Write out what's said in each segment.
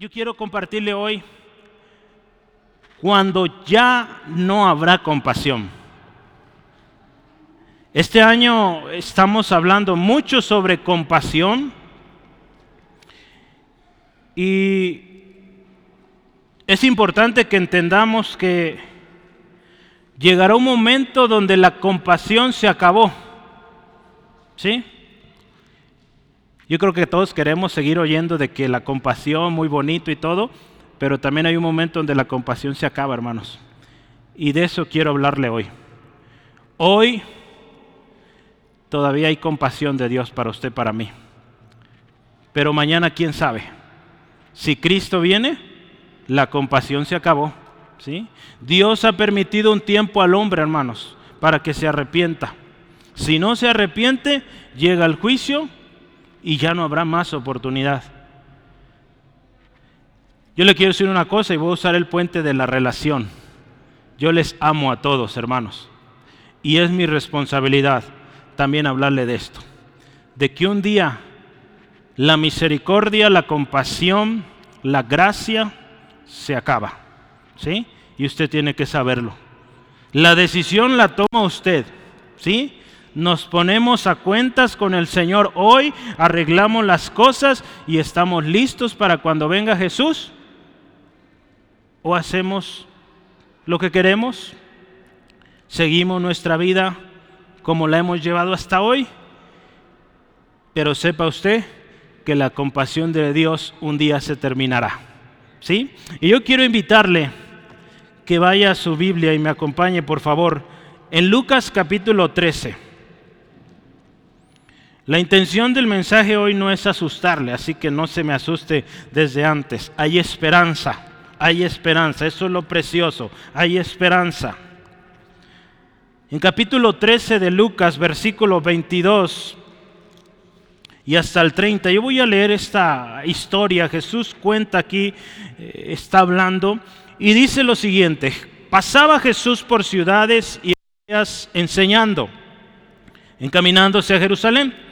Yo quiero compartirle hoy cuando ya no habrá compasión. Este año estamos hablando mucho sobre compasión y es importante que entendamos que llegará un momento donde la compasión se acabó. ¿Sí? Yo creo que todos queremos seguir oyendo de que la compasión, muy bonito y todo, pero también hay un momento donde la compasión se acaba, hermanos. Y de eso quiero hablarle hoy. Hoy todavía hay compasión de Dios para usted, para mí. Pero mañana, ¿quién sabe? Si Cristo viene, la compasión se acabó. ¿sí? Dios ha permitido un tiempo al hombre, hermanos, para que se arrepienta. Si no se arrepiente, llega el juicio y ya no habrá más oportunidad. Yo le quiero decir una cosa y voy a usar el puente de la relación. Yo les amo a todos, hermanos. Y es mi responsabilidad también hablarle de esto. De que un día la misericordia, la compasión, la gracia se acaba. ¿Sí? Y usted tiene que saberlo. La decisión la toma usted. ¿Sí? Nos ponemos a cuentas con el Señor hoy, arreglamos las cosas y estamos listos para cuando venga Jesús o hacemos lo que queremos, seguimos nuestra vida como la hemos llevado hasta hoy, pero sepa usted que la compasión de Dios un día se terminará. ¿Sí? Y yo quiero invitarle que vaya a su Biblia y me acompañe, por favor, en Lucas capítulo 13. La intención del mensaje hoy no es asustarle, así que no se me asuste desde antes. Hay esperanza hay esperanza. Eso es lo precioso. Hay esperanza. En capítulo 13 de Lucas, versículo 22 y hasta el 30, yo voy a leer esta historia. Jesús cuenta aquí, eh, está hablando y dice lo siguiente. Pasaba Jesús por ciudades y enseñando, encaminándose a Jerusalén.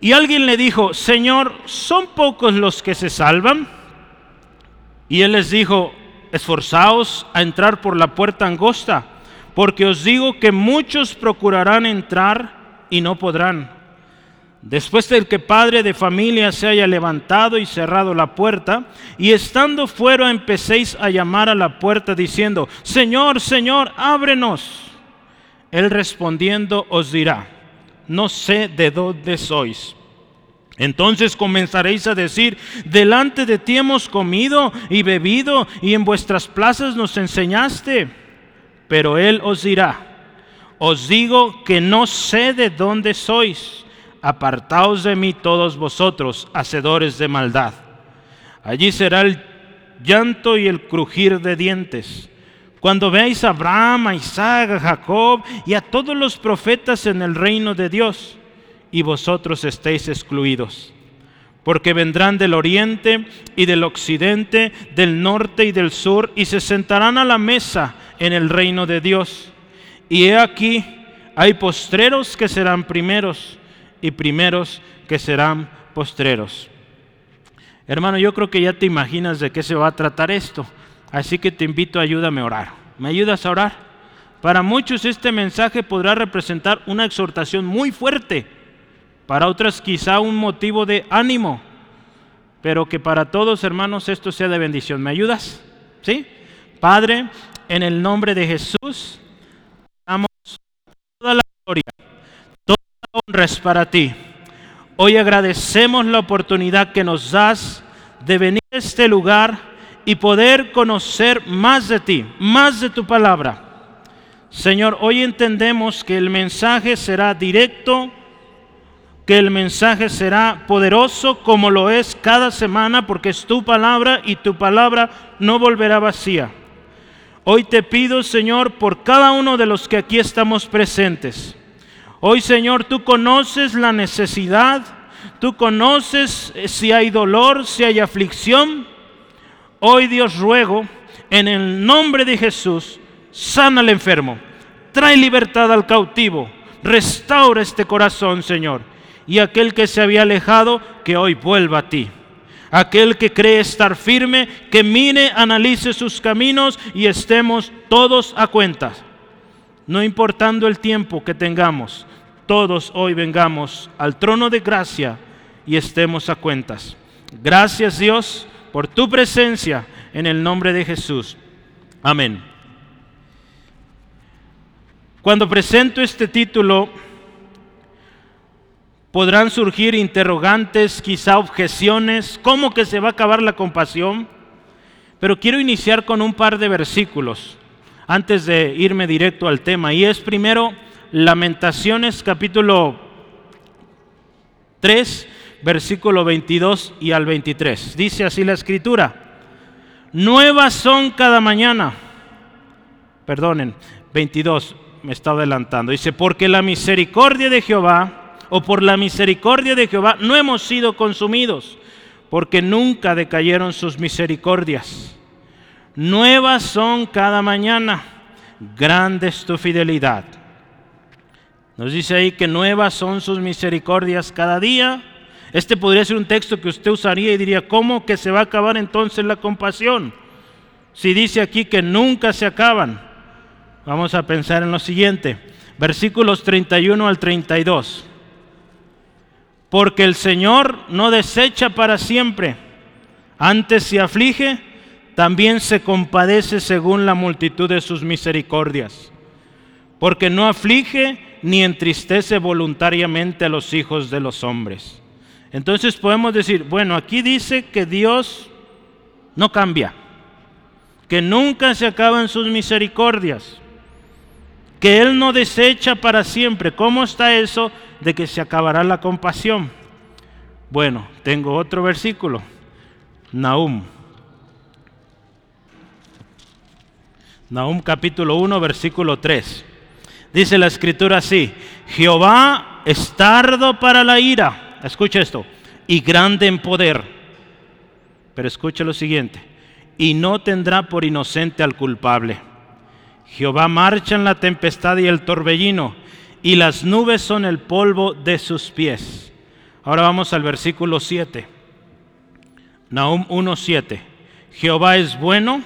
Y alguien le dijo, Señor, ¿son pocos los que se salvan? Y él les dijo, esforzaos a entrar por la puerta angosta, porque os digo que muchos procurarán entrar y no podrán. Después del que padre de familia se haya levantado y cerrado la puerta, y estando fuera empecéis a llamar a la puerta diciendo, Señor, Señor, ábrenos. Él respondiendo os dirá, no sé de dónde sois. Entonces comenzaréis a decir, delante de ti hemos comido y bebido y en vuestras plazas nos enseñaste. Pero él os dirá, os digo que no sé de dónde sois. Apartaos de mí todos vosotros, hacedores de maldad. Allí será el llanto y el crujir de dientes. Cuando veáis a Abraham, a Isaac, a Jacob y a todos los profetas en el reino de Dios y vosotros estéis excluidos. Porque vendrán del oriente y del occidente, del norte y del sur, y se sentarán a la mesa en el reino de Dios. Y he aquí, hay postreros que serán primeros, y primeros que serán postreros. Hermano, yo creo que ya te imaginas de qué se va a tratar esto. Así que te invito, ayúdame a orar. ¿Me ayudas a orar? Para muchos este mensaje podrá representar una exhortación muy fuerte para otras quizá un motivo de ánimo, pero que para todos hermanos esto sea de bendición. ¿Me ayudas? ¿Sí? Padre, en el nombre de Jesús, damos toda la gloria, toda la honra para ti. Hoy agradecemos la oportunidad que nos das de venir a este lugar y poder conocer más de ti, más de tu palabra. Señor, hoy entendemos que el mensaje será directo, que el mensaje será poderoso como lo es cada semana porque es tu palabra y tu palabra no volverá vacía. Hoy te pido, Señor, por cada uno de los que aquí estamos presentes. Hoy, Señor, tú conoces la necesidad, tú conoces eh, si hay dolor, si hay aflicción. Hoy, Dios, ruego, en el nombre de Jesús, sana al enfermo, trae libertad al cautivo, restaura este corazón, Señor y aquel que se había alejado, que hoy vuelva a ti. Aquel que cree estar firme, que mire, analice sus caminos y estemos todos a cuentas. No importando el tiempo que tengamos, todos hoy vengamos al trono de gracia y estemos a cuentas. Gracias Dios por tu presencia en el nombre de Jesús. Amén. Cuando presento este título, podrán surgir interrogantes, quizá objeciones, ¿cómo que se va a acabar la compasión? Pero quiero iniciar con un par de versículos antes de irme directo al tema. Y es primero Lamentaciones capítulo 3, versículo 22 y al 23. Dice así la escritura. Nuevas son cada mañana. Perdonen, 22, me está adelantando. Dice, porque la misericordia de Jehová, o por la misericordia de Jehová, no hemos sido consumidos, porque nunca decayeron sus misericordias. Nuevas son cada mañana, grande es tu fidelidad. Nos dice ahí que nuevas son sus misericordias cada día este podría ser un texto que usted usaría y diría, ¿cómo que se va a acabar entonces la compasión? Si dice aquí que nunca se acaban. Vamos a pensar en lo siguiente, versículos 31 al 32. Porque el Señor no desecha para siempre, antes se aflige, también se compadece según la multitud de sus misericordias. Porque no aflige ni entristece voluntariamente a los hijos de los hombres entonces podemos decir, bueno, aquí dice que Dios no cambia, que nunca se acaban sus misericordias, que Él no desecha para siempre. ¿Cómo está eso de que se acabará la compasión? Bueno, tengo otro versículo, Nahum. Nahum capítulo 1, versículo 3. Dice la escritura así, Jehová es tardo para la ira escucha esto, y grande en poder. Pero escucha lo siguiente, y no tendrá por inocente al culpable. Jehová marcha en la tempestad y el torbellino, y las nubes son el polvo de sus pies. Ahora vamos al versículo 7. Nahum 1:7. Jehová es bueno,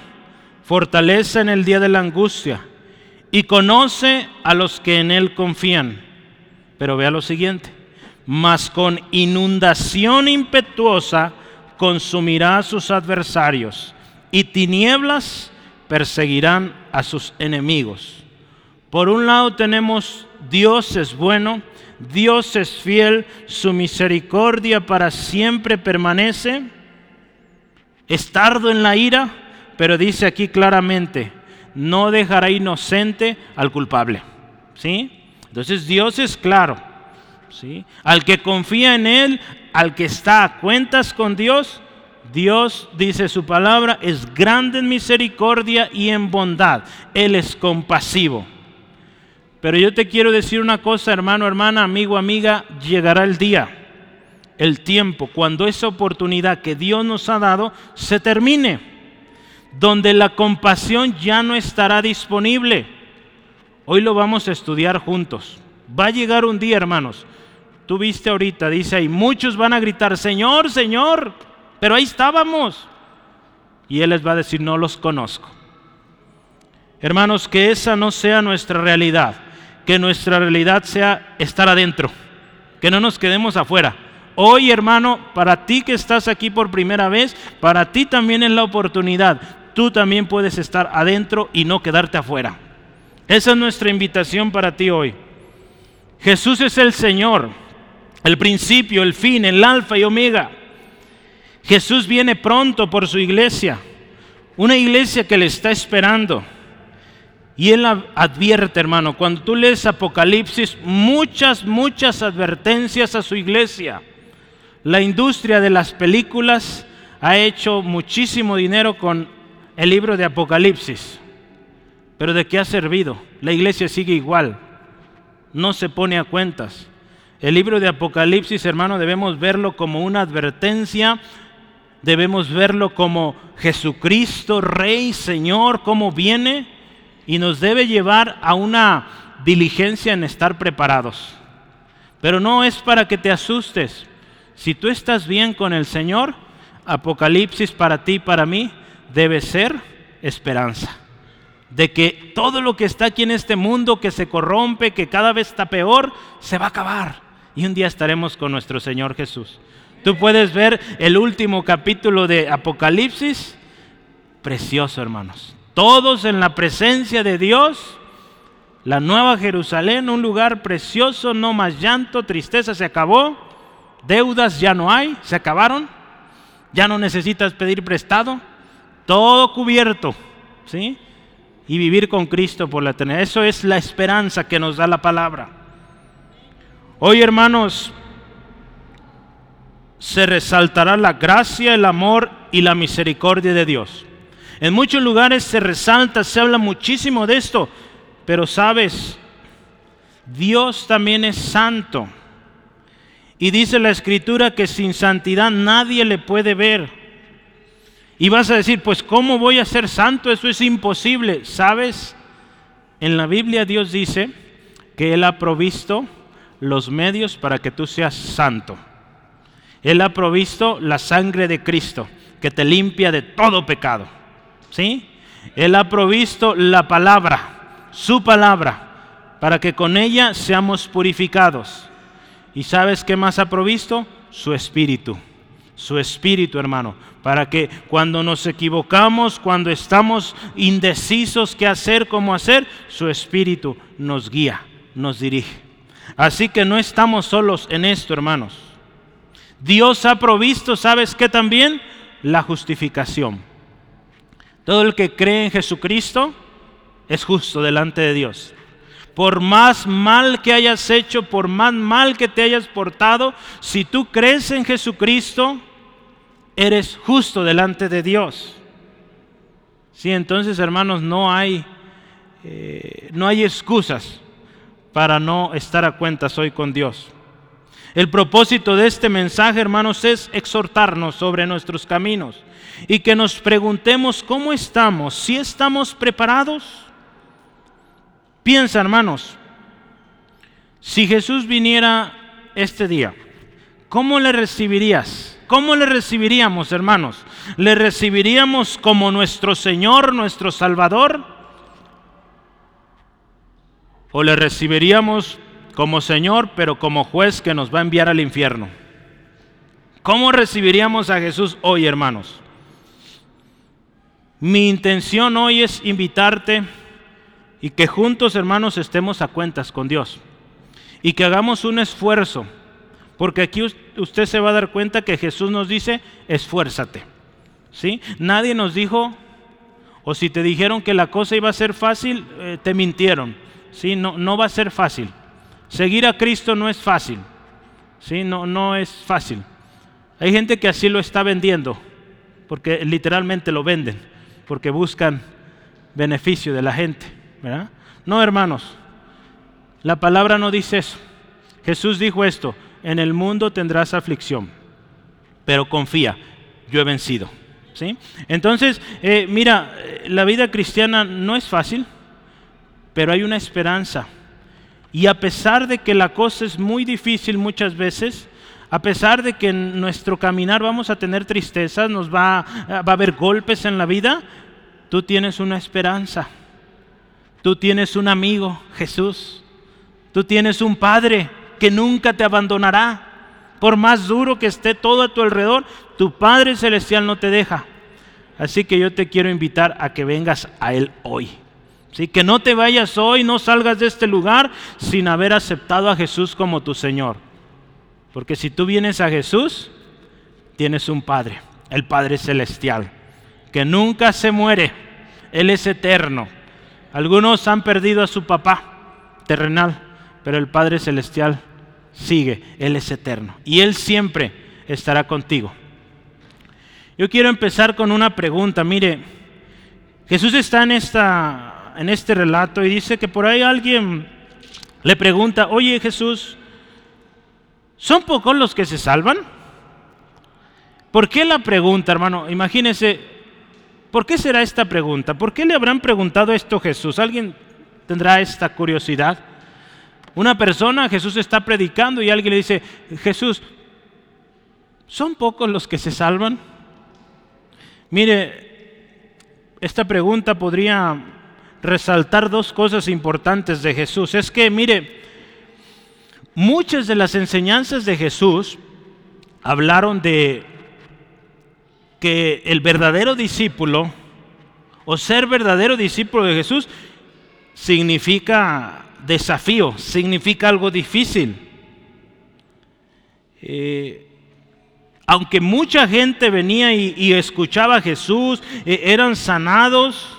fortaleza en el día de la angustia, y conoce a los que en él confían. Pero vea lo siguiente mas con inundación impetuosa consumirá a sus adversarios y tinieblas perseguirán a sus enemigos. Por un lado tenemos Dios es bueno, Dios es fiel, su misericordia para siempre permanece, es tardo en la ira, pero dice aquí claramente, no dejará inocente al culpable. ¿Sí? Entonces Dios es claro al que confía en Él, al que está a cuentas con Dios, Dios, dice su palabra, es grande en misericordia y en bondad. Él es compasivo. Pero yo te quiero decir una cosa, hermano, hermana, amigo, amiga, llegará el día, el tiempo, cuando esa oportunidad que Dios nos ha dado se termine, donde la compasión ya no estará disponible. Hoy lo vamos a estudiar juntos. Va a llegar un día, hermanos, Tú viste ahorita, dice ahí, muchos van a gritar, Señor, Señor, pero ahí estábamos. Y Él les va a decir, no los conozco. Hermanos, que esa no sea nuestra realidad, que nuestra realidad sea estar adentro, que no nos quedemos afuera. Hoy, hermano, para ti que estás aquí por primera vez, para ti también es la oportunidad. Tú también puedes estar adentro y no quedarte afuera. Esa es nuestra invitación para ti hoy. Jesús es el Señor el principio, el fin, el alfa y omega. Jesús viene pronto por su iglesia, una iglesia que le está esperando. Y él advierte, hermano, cuando tú lees Apocalipsis, muchas, muchas advertencias a su iglesia. La industria de las películas ha hecho muchísimo dinero con el libro de Apocalipsis. Pero ¿de qué ha servido? La iglesia sigue igual. No se pone a cuentas. El libro de Apocalipsis, hermano, debemos verlo como una advertencia, debemos verlo como Jesucristo, Rey, Señor, cómo viene y nos debe llevar a una diligencia en estar preparados. Pero no es para que te asustes. Si tú estás bien con el Señor, Apocalipsis para ti y para mí debe ser esperanza. De que todo lo que está aquí en este mundo, que se corrompe, que cada vez está peor, se va a acabar. Y un día estaremos con nuestro Señor Jesús. Tú puedes ver el último capítulo de Apocalipsis. Precioso, hermanos. Todos en la presencia de Dios. La nueva Jerusalén, un lugar precioso, no más llanto, tristeza se acabó. Deudas ya no hay, se acabaron. Ya no necesitas pedir prestado. Todo cubierto. ¿Sí? Y vivir con Cristo por la eternidad. Eso es la esperanza que nos da la palabra. Hoy, hermanos, se resaltará la gracia, el amor y la misericordia de Dios. En muchos lugares se resalta, se habla muchísimo de esto, pero sabes, Dios también es santo. Y dice la escritura que sin santidad nadie le puede ver. Y vas a decir, pues ¿cómo voy a ser santo? Eso es imposible. ¿Sabes? En la Biblia Dios dice que Él ha provisto los medios para que tú seas santo. Él ha provisto la sangre de Cristo que te limpia de todo pecado. ¿Sí? Él ha provisto la palabra, su palabra, para que con ella seamos purificados. ¿Y sabes qué más ha provisto? Su espíritu. Su espíritu, hermano, para que cuando nos equivocamos, cuando estamos indecisos qué hacer, cómo hacer, su espíritu nos guía, nos dirige. Así que no estamos solos en esto, hermanos. Dios ha provisto, ¿sabes qué también? La justificación. Todo el que cree en Jesucristo es justo delante de Dios. Por más mal que hayas hecho, por más mal que te hayas portado, si tú crees en Jesucristo, eres justo delante de Dios. Sí, entonces hermanos, no hay, eh, no hay excusas para no estar a cuentas hoy con Dios. El propósito de este mensaje, hermanos, es exhortarnos sobre nuestros caminos y que nos preguntemos cómo estamos, si estamos preparados. Piensa, hermanos, si Jesús viniera este día, ¿cómo le recibirías? ¿Cómo le recibiríamos, hermanos? ¿Le recibiríamos como nuestro Señor, nuestro Salvador? ¿O le recibiríamos como Señor, pero como juez que nos va a enviar al infierno. ¿Cómo recibiríamos a Jesús hoy, hermanos? Mi intención hoy es invitarte y que juntos, hermanos, estemos a cuentas con Dios y que hagamos un esfuerzo, porque aquí usted se va a dar cuenta que Jesús nos dice, esfuérzate. ¿Sí? Nadie nos dijo, o si te dijeron que la cosa iba a ser fácil, eh, te mintieron. ¿Sí? No, no va a ser fácil. Seguir a Cristo no es fácil. ¿sí? No, no es fácil. Hay gente que así lo está vendiendo, porque literalmente lo venden, porque buscan beneficio de la gente. No, hermanos, la palabra no dice eso. Jesús dijo esto, en el mundo tendrás aflicción, pero confía, yo he vencido. ¿sí? Entonces, eh, mira, la vida cristiana no es fácil, pero hay una esperanza. Y a pesar de que la cosa es muy difícil muchas veces, a pesar de que en nuestro caminar vamos a tener tristezas, nos va, va a haber golpes en la vida, tú tienes una esperanza. Tú tienes un amigo, Jesús. Tú tienes un Padre que nunca te abandonará. Por más duro que esté todo a tu alrededor, tu Padre Celestial no te deja. Así que yo te quiero invitar a que vengas a Él hoy. Que no te vayas hoy, no salgas de este lugar sin haber aceptado a Jesús como tu Señor. Porque si tú vienes a Jesús, tienes un Padre, el Padre Celestial, que nunca se muere, Él es eterno. Algunos han perdido a su papá terrenal, pero el Padre Celestial sigue, Él es eterno. Y Él siempre estará contigo. Yo quiero empezar con una pregunta. Mire, Jesús está en esta en este relato y dice que por ahí alguien le pregunta, oye Jesús, ¿son pocos los que se salvan? ¿Por qué la pregunta, hermano? Imagínese, ¿por qué será esta pregunta? ¿Por qué le habrán preguntado esto a Jesús? ¿Alguien tendrá esta curiosidad? Una persona, Jesús está predicando y alguien le dice, Jesús, ¿son pocos los que se salvan? Mire, esta pregunta podría resaltar dos cosas importantes de Jesús. Es que, mire, muchas de las enseñanzas de Jesús hablaron de que el verdadero discípulo o ser verdadero discípulo de Jesús significa desafío, significa algo difícil. Eh, aunque mucha gente venía y, escuchaba a Jesús, eh, eran sanados,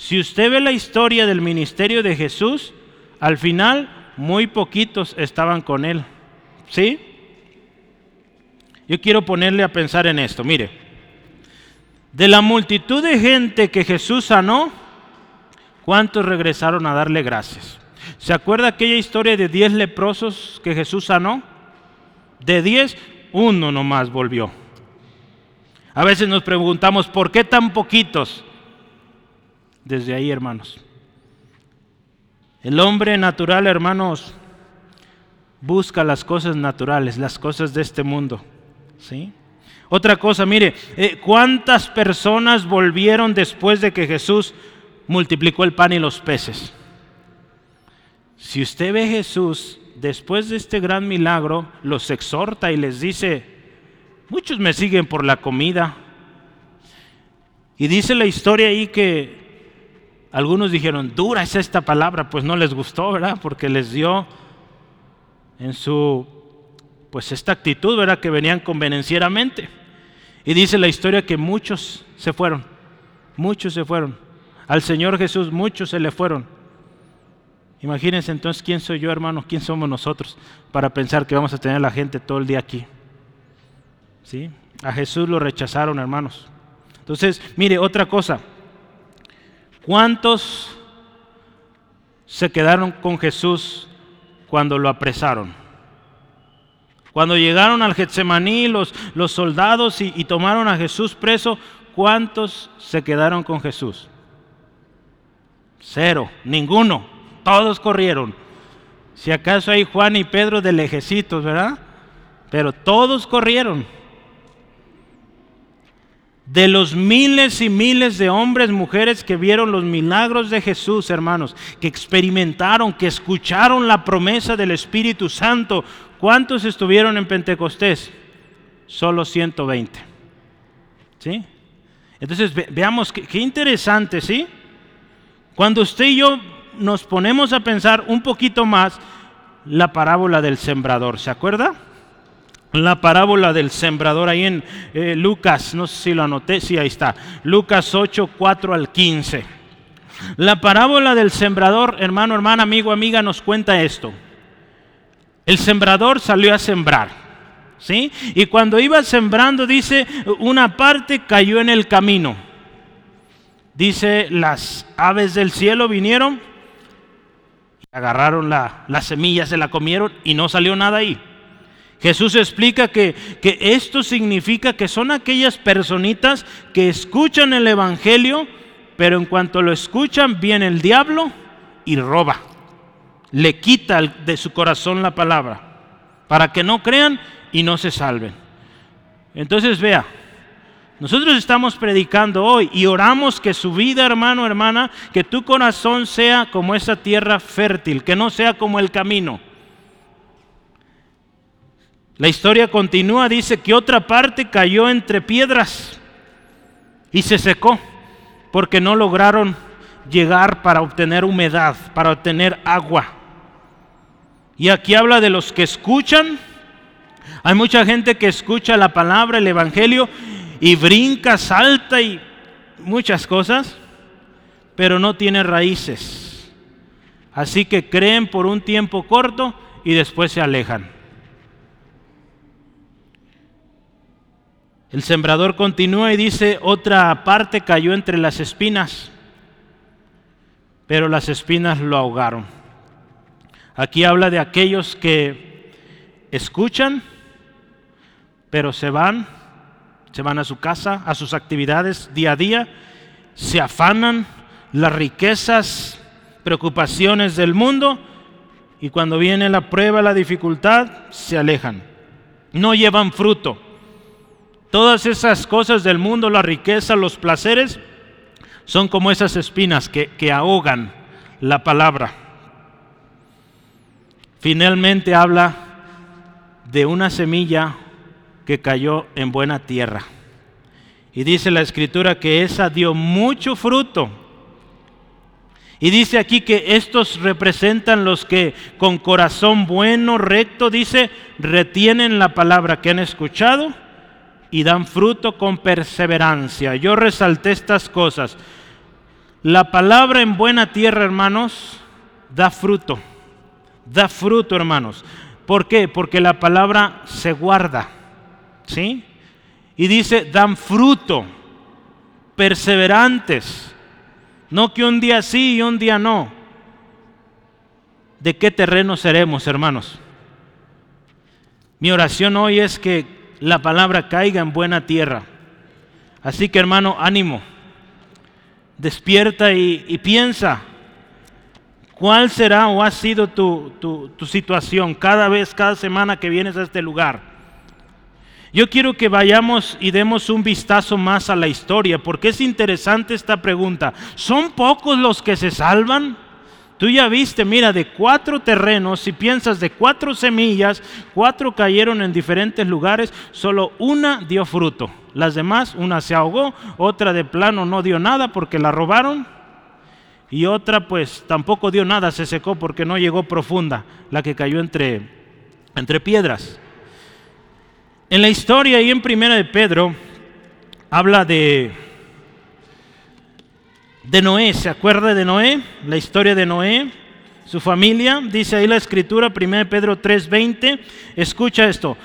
si usted ve la historia del ministerio de Jesús, al final muy poquitos estaban con él. ¿Sí? Yo quiero ponerle a pensar en esto. Mire, de la multitud de gente que Jesús sanó, ¿cuántos regresaron a darle gracias? ¿Se acuerda aquella historia de diez leprosos que Jesús sanó? De diez, uno nomás volvió. A veces nos preguntamos, ¿por qué tan poquitos? Desde ahí, hermanos. El hombre natural, hermanos, busca las cosas naturales, las cosas de este mundo. ¿Sí? Otra cosa, mire, eh, ¿cuántas personas volvieron después de que Jesús multiplicó el pan y los peces? Si usted ve a Jesús después de este gran milagro, los exhorta y les dice, muchos me siguen por la comida. Y dice la historia ahí que algunos dijeron, dura es esta palabra, pues no les gustó, ¿verdad? Porque les dio en su, pues esta actitud, ¿verdad? Que venían convenencieramente. Y dice la historia que muchos se fueron, muchos se fueron. Al Señor Jesús muchos se le fueron. Imagínense entonces quién soy yo, hermano, quién somos nosotros para pensar que vamos a tener a la gente todo el día aquí. ¿Sí? A Jesús lo rechazaron, hermanos. Entonces, mire, otra cosa. ¿Cuántos se quedaron con Jesús cuando lo apresaron? Cuando llegaron al Getsemaní los, los soldados y tomaron a Jesús preso, ¿cuántos se quedaron con Jesús? Cero, ninguno. Todos corrieron. Si acaso hay Juan y Pedro de lejecitos, ¿verdad? Pero todos corrieron. De los miles y miles de hombres, mujeres que vieron los milagros de Jesús, hermanos, que experimentaron, que escucharon la promesa del Espíritu Santo, ¿cuántos estuvieron en Pentecostés? Solo 120. ¿Sí? Entonces veamos qué, qué interesante, ¿sí? Cuando usted y yo nos ponemos a pensar un poquito más la parábola del sembrador, ¿se acuerda? La parábola del sembrador ahí en eh, Lucas, no sé si lo anoté, sí, ahí está, Lucas 8, 4 al 15. La parábola del sembrador, hermano, hermana, amigo, amiga, nos cuenta esto. El sembrador salió a sembrar, ¿sí? Y cuando iba sembrando, dice, una parte cayó en el camino. Dice, las aves del cielo vinieron agarraron la, semilla, se la comieron y no salió nada ahí. Jesús explica que, que esto significa que son aquellas personitas que escuchan el Evangelio, pero en cuanto lo escuchan viene el diablo y roba. Le quita de su corazón la palabra para que no crean y no se salven. Entonces vea, nosotros estamos predicando hoy y oramos que su vida, hermano, hermana, que tu corazón sea como esa tierra fértil, que no sea como el camino. La historia continúa, dice que otra parte cayó entre piedras y se secó porque no lograron llegar para obtener humedad, para obtener agua. Y aquí habla de los que escuchan. Hay mucha gente que escucha la palabra, el Evangelio, y brinca, salta y muchas cosas, pero no tiene raíces. Así que creen por un tiempo corto y después se alejan. El sembrador continúa y dice, otra parte cayó entre las espinas, pero las espinas lo ahogaron. Aquí habla de aquellos que escuchan, pero se van se van a su casa, a sus actividades día a día, se afanan las riquezas, preocupaciones del mundo y cuando viene la prueba, la dificultad, se alejan. No llevan fruto. Todas esas cosas del mundo, la riqueza, los placeres, son como esas espinas que, que ahogan la palabra. Finalmente habla de una semilla que cayó en buena tierra. Y dice la escritura que esa dio mucho fruto. Y dice aquí que estos representan los que con corazón bueno, recto, dice, retienen la palabra que han escuchado y dan fruto con perseverancia. Yo resalté estas cosas. La palabra en buena tierra, hermanos, da fruto. Da fruto, hermanos. ¿Por qué? Porque la palabra se guarda. ¿Sí? Y dice, dan fruto. Perseverantes. No que un día sí y un día no. ¿De qué terreno seremos, hermanos? Mi oración hoy es que la palabra caiga en buena tierra. Así que hermano, ánimo. Despierta y, piensa. ¿Cuál será o ha sido tu, tu situación cada vez, cada semana que vienes a este lugar? Yo quiero que vayamos y demos un vistazo más a la historia, porque es interesante esta pregunta. ¿Son pocos los que se salvan? Tú ya viste, mira, de cuatro terrenos, si piensas de cuatro semillas, cuatro cayeron en diferentes lugares, solo una dio fruto. Las demás, una se ahogó, otra de plano no dio nada porque la robaron y otra pues tampoco dio nada, se secó porque no llegó profunda, la que cayó entre, entre piedras. En la historia y en primera de Pedro habla de de Noé. ¿Se acuerda de Noé? La historia de Noé, su familia. Dice ahí la escritura, 1 Pedro 3:20. Escucha esto.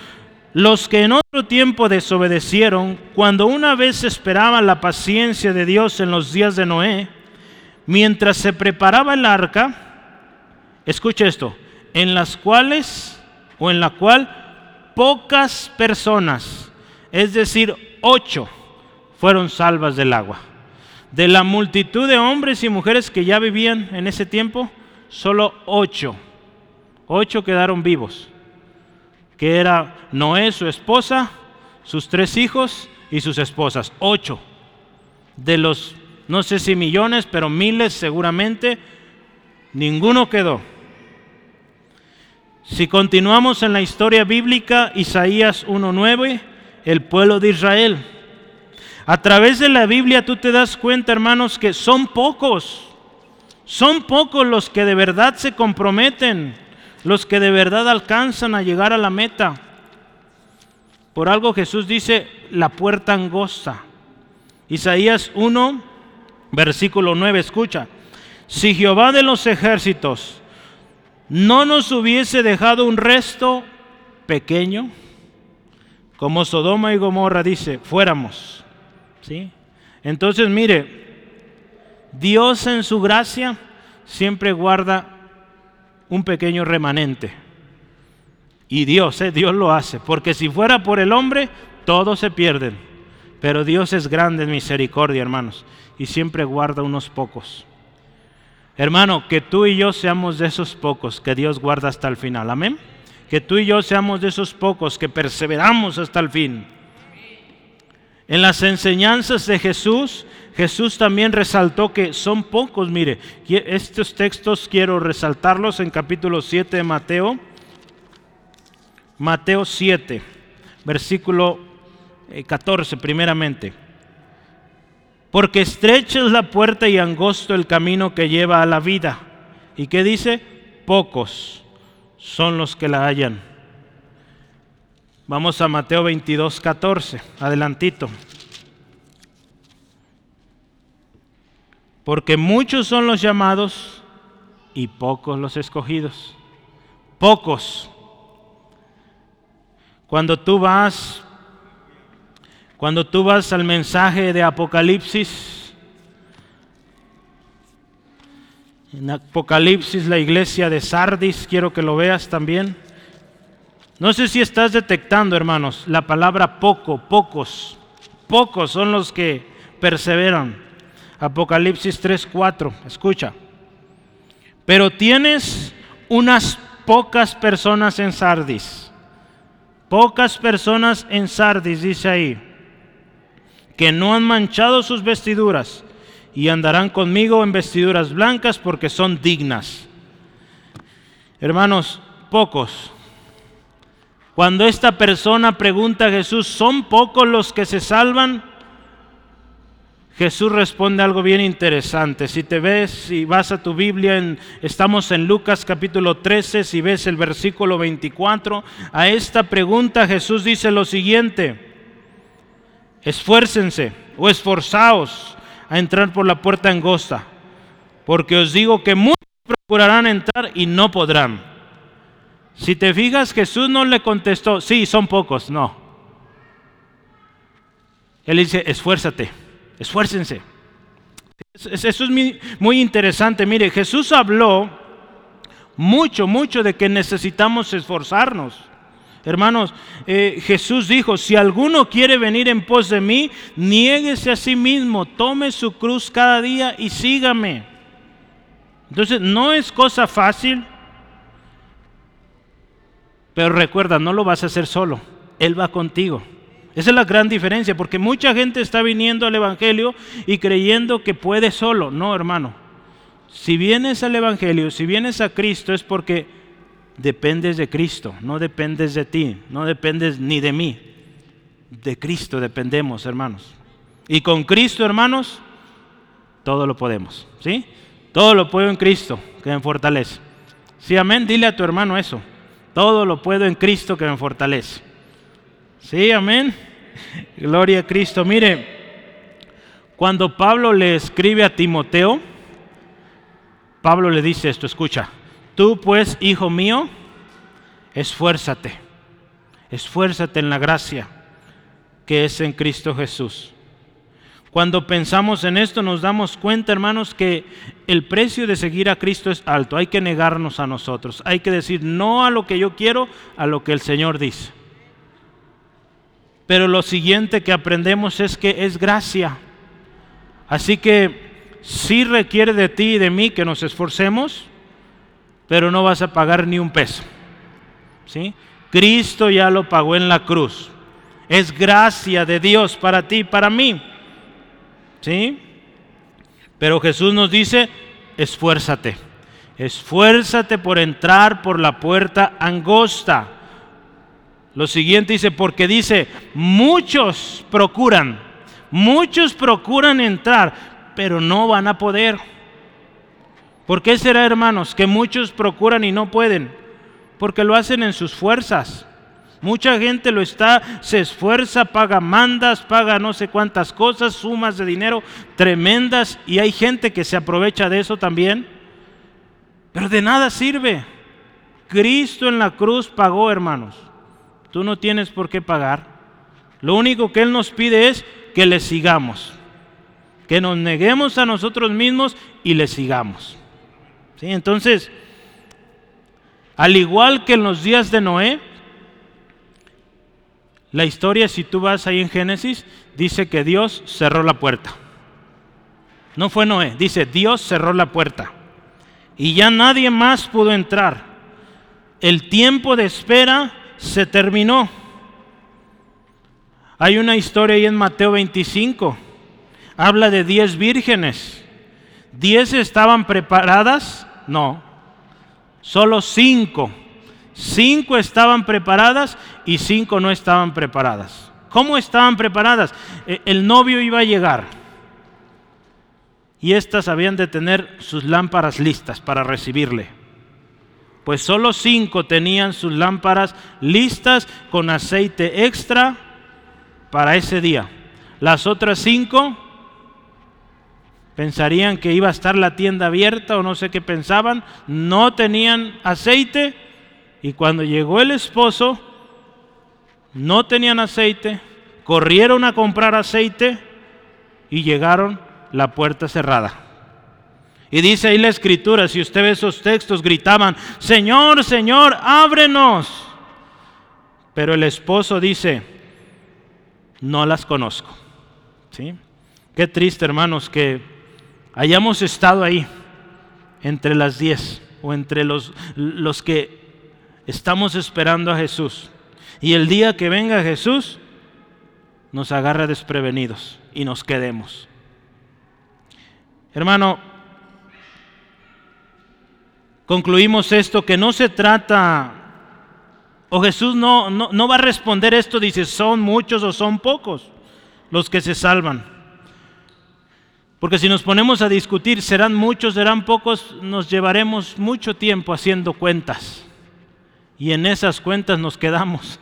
Los que en otro tiempo desobedecieron, cuando una vez esperaban la paciencia de Dios en los días de Noé, mientras se preparaba el arca, escucha esto, en las cuales o en la cual pocas personas, es decir, ocho, fueron salvas del agua. De la multitud de hombres y mujeres que ya vivían en ese tiempo, solo ocho, ocho quedaron vivos, que era Noé, su esposa, sus tres hijos y sus esposas, ocho. De los, no sé si millones, pero miles seguramente, ninguno quedó. Si continuamos en la historia bíblica, Isaías 1.9, el pueblo de Israel, a través de la Biblia tú te das cuenta, hermanos, que son pocos. Son pocos los que de verdad se comprometen, los que de verdad alcanzan a llegar a la meta. Por algo Jesús dice, la puerta angosta. Isaías 1, versículo 9, escucha. Si Jehová de los ejércitos no nos hubiese dejado un resto pequeño, como Sodoma y Gomorra dice, fuéramos entonces, mire, Dios en su gracia siempre guarda un pequeño remanente. Y Dios, eh, Dios lo hace, porque si fuera por el hombre, todos se pierden. Pero Dios es grande en misericordia, hermanos, y siempre guarda unos pocos. Hermano, que tú y yo seamos de esos pocos que Dios guarda hasta el final. Amén. Que tú y yo seamos de esos pocos que perseveramos hasta el fin. En las enseñanzas de Jesús, Jesús también resaltó que son pocos, mire, estos textos quiero resaltarlos en capítulo 7 de Mateo. Mateo 7, versículo 14 eh, primeramente. Porque estrecha es la puerta y angosto el camino que lleva a la vida. ¿Y qué dice? Pocos son los que la hallan. Vamos a Mateo 22, 14, adelantito. Porque muchos son los llamados y pocos los escogidos. Pocos. Cuando tú vas, cuando tú vas al mensaje de Apocalipsis, en Apocalipsis la iglesia de Sardis, quiero que lo veas también. No sé si estás detectando, hermanos, la palabra poco, pocos. Pocos son los que perseveran. Apocalipsis 3:4, escucha. Pero tienes unas pocas personas en Sardis. Pocas personas en Sardis, dice ahí. que no han manchado sus vestiduras y andarán conmigo en vestiduras blancas porque son dignas. Hermanos, pocos. Cuando esta persona pregunta a Jesús, ¿son pocos los que se salvan? Jesús responde algo bien interesante. Si te ves, si vas a tu Biblia, estamos en Lucas capítulo 13, si ves el versículo 24, a esta pregunta Jesús dice lo siguiente, esfuércense o esforzaos a entrar por la puerta angosta, porque os digo que muchos procurarán entrar y no podrán. Si te fijas, Jesús no le contestó, sí, son pocos, no. Él dice, esfuérzate Esfuércense. Eso es muy interesante. Mire, Jesús habló mucho, mucho de que necesitamos esforzarnos. Hermanos, eh, Jesús dijo, si alguno quiere venir en pos de mí, niéguese a sí mismo, tome su cruz cada día y sígame. Entonces, no es cosa fácil, pero recuerda, no lo vas a hacer solo, Él va contigo. Esa es la gran diferencia, porque mucha gente está viniendo al Evangelio y creyendo que puede solo. No, hermano. Si vienes al Evangelio, si vienes a Cristo, es porque dependes de Cristo, no dependes de ti, no dependes ni de mí. De Cristo dependemos, hermanos. Y con Cristo, hermanos, todo lo podemos. ¿Sí? Todo lo puedo en Cristo, que me fortalece. Sí, amén. Dile a tu hermano eso. Todo lo puedo en Cristo que me fortalece. Sí, amén. Gloria a Cristo. Mire, cuando Pablo le escribe a Timoteo, Pablo le dice esto, escucha, tú pues, hijo mío, esfuérzate, esfuérzate en la gracia que es en Cristo Jesús. Cuando pensamos en esto nos damos cuenta, hermanos, que el precio de seguir a Cristo es alto. Hay que negarnos a nosotros. Hay que decir no a lo que yo quiero, a lo que el Señor dice. Pero lo siguiente que aprendemos es que es gracia. Así que sí requiere de ti y de mí que nos esforcemos, pero no vas a pagar ni un peso. ¿Sí? Cristo ya lo pagó en la cruz. Es gracia de Dios para ti y para mí. ¿Sí? Pero Jesús nos dice, esfuérzate. Esfuérzate por entrar por la puerta angosta. Lo siguiente dice, porque dice, muchos procuran, muchos procuran entrar, pero no van a poder. ¿Por qué será, hermanos, que muchos procuran y no pueden? Porque lo hacen en sus fuerzas. Mucha gente lo está, se esfuerza, paga mandas, paga no sé cuántas cosas, sumas de dinero tremendas y hay gente que se aprovecha de eso también. Pero de nada sirve. Cristo en la cruz pagó, hermanos. Tú no tienes por qué pagar. Lo único que Él nos pide es que le sigamos, que nos neguemos a nosotros mismos y le sigamos. ¿Sí? Entonces, al igual que en los días de Noé, la historia, si tú vas ahí en Génesis, dice que Dios cerró la puerta. No fue Noé, dice Dios cerró la puerta. Y ya nadie más pudo entrar. El tiempo de espera se terminó. Hay una historia ahí en Mateo 25. Habla de 10 vírgenes. ¿10 estaban preparadas? No. Solo 5. 5 estaban preparadas y 5 no estaban preparadas. ¿Cómo estaban preparadas? E, el novio iba a llegar. Y estas habían de tener sus lámparas listas para recibirle pues solo cinco tenían sus lámparas listas con aceite extra para ese día. Las otras cinco pensarían que iba a estar la tienda abierta o no sé qué pensaban, no tenían aceite y cuando llegó el esposo no tenían aceite, corrieron a comprar aceite y llegaron la puerta cerrada. Y dice ahí la escritura, si usted ve esos textos, gritaban, Señor, Señor, ábrenos. Pero el esposo dice, no las conozco. ¿Sí? Qué triste, hermanos, que hayamos estado ahí, entre las diez, o entre los, los que estamos esperando a Jesús. Y el día que venga Jesús, nos agarre desprevenidos y nos quedemos. Hermano, concluimos esto, que no se trata, o Jesús no, no, no va a responder esto, dice, son muchos o son pocos los que se salvan. Porque si nos ponemos a discutir, serán muchos, serán pocos, nos llevaremos mucho tiempo haciendo cuentas. Y en esas cuentas nos quedamos.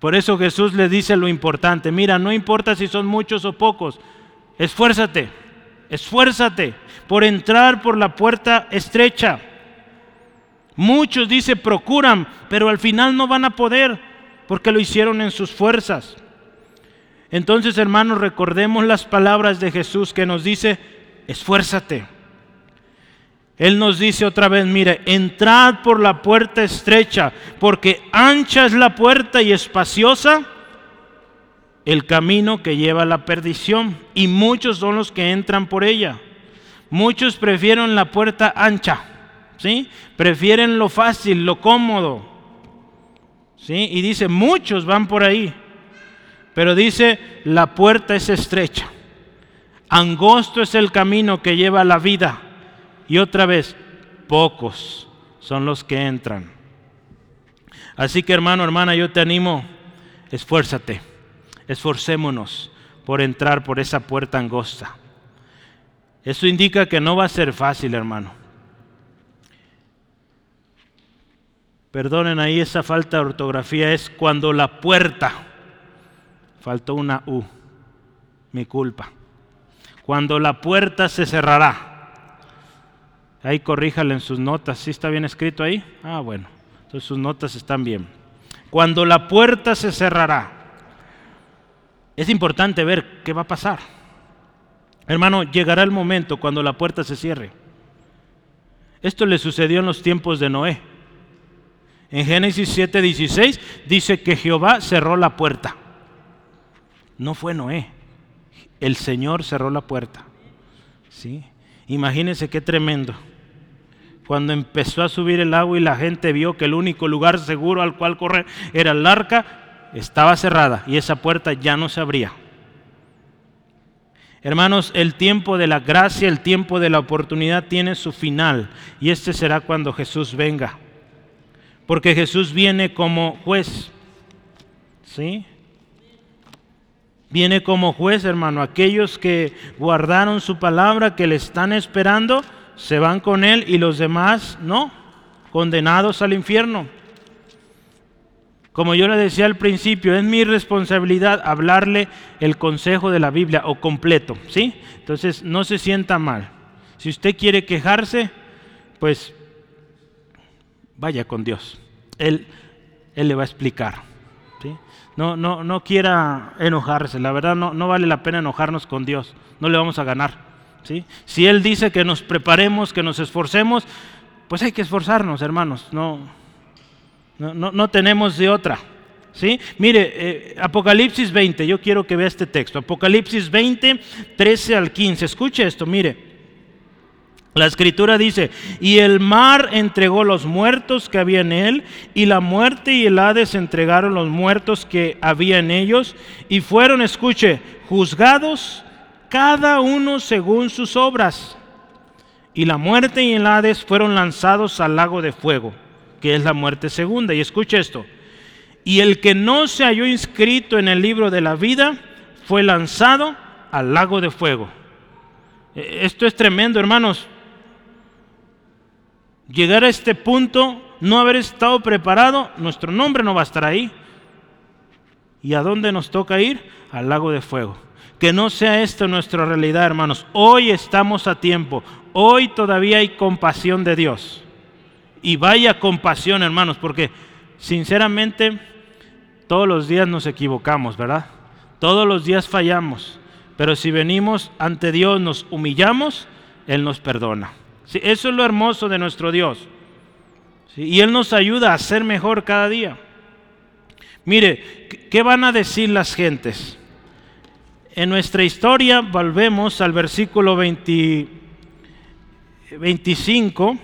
Por eso Jesús le dice lo importante. Mira, no importa si son muchos o pocos. Esfuérzate, esfuérzate por entrar por la puerta estrecha. Muchos, dice, procuran, pero al final no van a poder porque lo hicieron en sus fuerzas. Entonces, hermanos, recordemos las palabras de Jesús que nos dice, esfuérzate. Él nos dice otra vez, mire, entrad por la puerta estrecha, porque ancha es la puerta y espaciosa el camino que lleva a la perdición, y muchos son los que entran por ella. Muchos prefieren la puerta ancha, ¿sí? Prefieren lo fácil, lo cómodo. ¿Sí? Y dice, muchos van por ahí. Pero dice, la puerta es estrecha. Angosto es el camino que lleva a la vida. Y otra vez, pocos son los que entran. Así que hermano, hermana, yo te animo, esfuérzate, esforcémonos por entrar por esa puerta angosta. Eso indica que no va a ser fácil, hermano. Perdonen ahí esa falta de ortografía, es cuando la puerta faltó una U, mi culpa. Cuando la puerta se cerrará. Ahí corríjale en sus notas, ¿sí está bien escrito ahí? Ah, bueno, entonces sus notas están bien. Cuando la puerta se cerrará. Es importante ver qué va a pasar. Hermano, llegará el momento cuando la puerta se cierre. Esto le sucedió en los tiempos de Noé. En Génesis 7:16 dice que Jehová cerró la puerta. No fue Noé. El Señor cerró la puerta. ¿Sí? Imagínense qué tremendo. Cuando empezó a subir el agua y la gente vio que el único lugar seguro al cual correr era el arca, estaba cerrada y esa puerta ya no se abría. Hermanos, el tiempo de la gracia, el tiempo de la oportunidad tiene su final y este será cuando Jesús venga. Porque Jesús viene como juez. ¿Sí? Viene como juez, hermano. Aquellos que guardaron su palabra, que le están esperando, se van con él y los demás no, condenados al infierno. Como yo le decía al principio, es mi responsabilidad hablarle el consejo de la Biblia o completo, ¿sí? Entonces, no se sienta mal. Si usted quiere quejarse, pues vaya con Dios. Él, él le va a explicar no, no, no quiera enojarse. La verdad no, no vale la pena enojarnos con Dios. No le vamos a ganar. ¿sí? Si Él dice que nos preparemos, que nos esforcemos, pues hay que esforzarnos, hermanos. No, no, no, tenemos de otra. ¿Sí? Mire, eh, Apocalipsis 20, yo quiero que vea este texto. Apocalipsis 20, 13 al 15. Escuche esto, mire. La escritura dice, y el mar entregó los muertos que había en él, y la muerte y el Hades entregaron los muertos que había en ellos, y fueron, escuche, juzgados cada uno según sus obras. Y la muerte y el Hades fueron lanzados al lago de fuego, que es la muerte segunda. Y escuche esto, y el que no se halló inscrito en el libro de la vida fue lanzado al lago de fuego. E, esto es tremendo, hermanos llegar a este punto, no haber estado preparado, nuestro nombre no va a estar ahí. ¿Y a dónde nos toca ir? Al lago de fuego. Que no sea esto nuestra realidad, hermanos. Hoy estamos a tiempo. Hoy todavía hay compasión de Dios. Y vaya compasión, hermanos, porque sinceramente todos los días nos equivocamos, ¿verdad? Todos los días fallamos. Pero si venimos ante Dios, nos humillamos, Él nos perdona eso es lo hermoso de nuestro Dios. Y Él nos ayuda a ser mejor cada día. Mire, ¿qué van a decir las gentes? En nuestra historia, volvemos al versículo 25,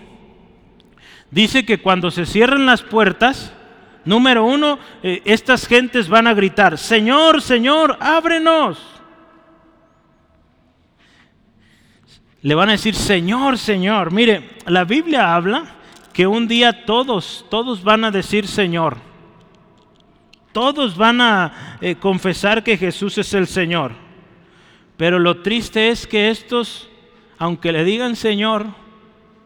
dice que cuando se cierran las puertas, Número uno, eh, estas gentes van a gritar, Señor, Señor, ábrenos. Le van a decir, Señor, Señor. Mire, la Biblia habla que un día todos, todos van a decir Señor. Todos van a eh, confesar que Jesús es el Señor. Pero lo triste es que estos, aunque le digan Señor,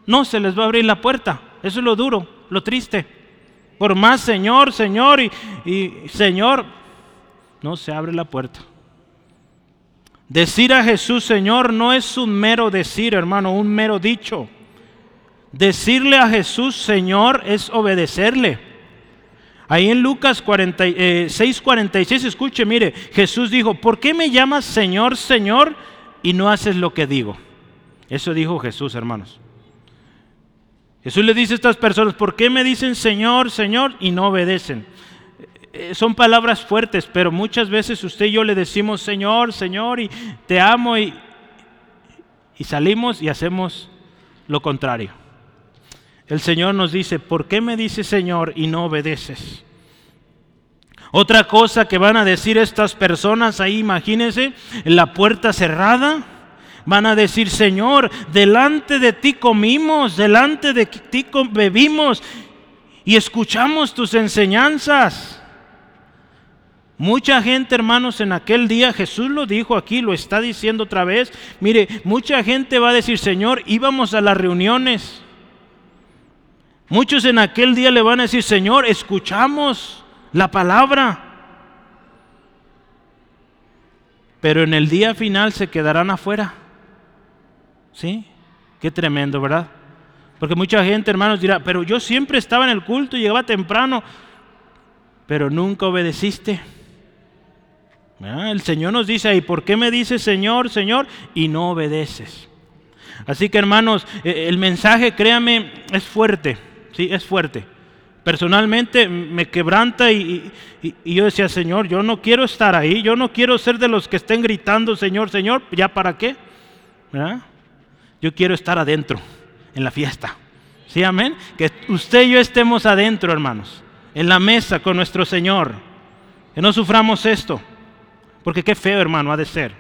no se les va a abrir la puerta. Eso es lo duro, lo triste. Por más Señor, Señor y, y Señor, no se abre la puerta. Decir a Jesús Señor no es un mero decir, hermano, un mero dicho. Decirle a Jesús Señor es obedecerle. Ahí en Lucas 6, 46, eh, escuche, mire, Jesús dijo, ¿por qué me llamas Señor, Señor y no haces lo que digo? Eso dijo Jesús, hermanos. Jesús le dice a estas personas, ¿por qué me dicen Señor, Señor y no obedecen? Eh, son palabras fuertes, pero muchas veces usted y yo le decimos Señor, Señor y te amo y, y salimos y hacemos lo contrario. El Señor nos dice, ¿por qué me dices Señor y no obedeces? Otra cosa que van a decir estas personas ahí, imagínense, en la puerta cerrada, van a decir, Señor, delante de ti comimos, delante de ti bebimos y escuchamos tus enseñanzas. Mucha gente, hermanos, en aquel día, Jesús lo dijo aquí, lo está diciendo otra vez, mire, mucha gente va a decir, Señor, íbamos a las reuniones Muchos en aquel día le van a decir, Señor, escuchamos la palabra. Pero en el día final se quedarán afuera. ¿Sí? Qué tremendo, ¿verdad? Porque mucha gente, hermanos, dirá, pero yo siempre estaba en el culto llegaba temprano, pero nunca obedeciste. El Señor nos dice ahí, ¿por qué me dices Señor, Señor? Y no obedeces. Así que hermanos, eh, el mensaje, créame, es fuerte. Sí, es fuerte. Personalmente me quebranta y, yo decía, Señor, yo no quiero estar ahí, yo no quiero ser de los que estén gritando, Señor, Señor, ¿ya para qué? Yo quiero estar adentro, en la fiesta. ¿Sí, amén? Que usted y yo estemos adentro, hermanos, en la mesa con nuestro Señor. Que no suframos esto, porque qué feo, hermano, ha de ser.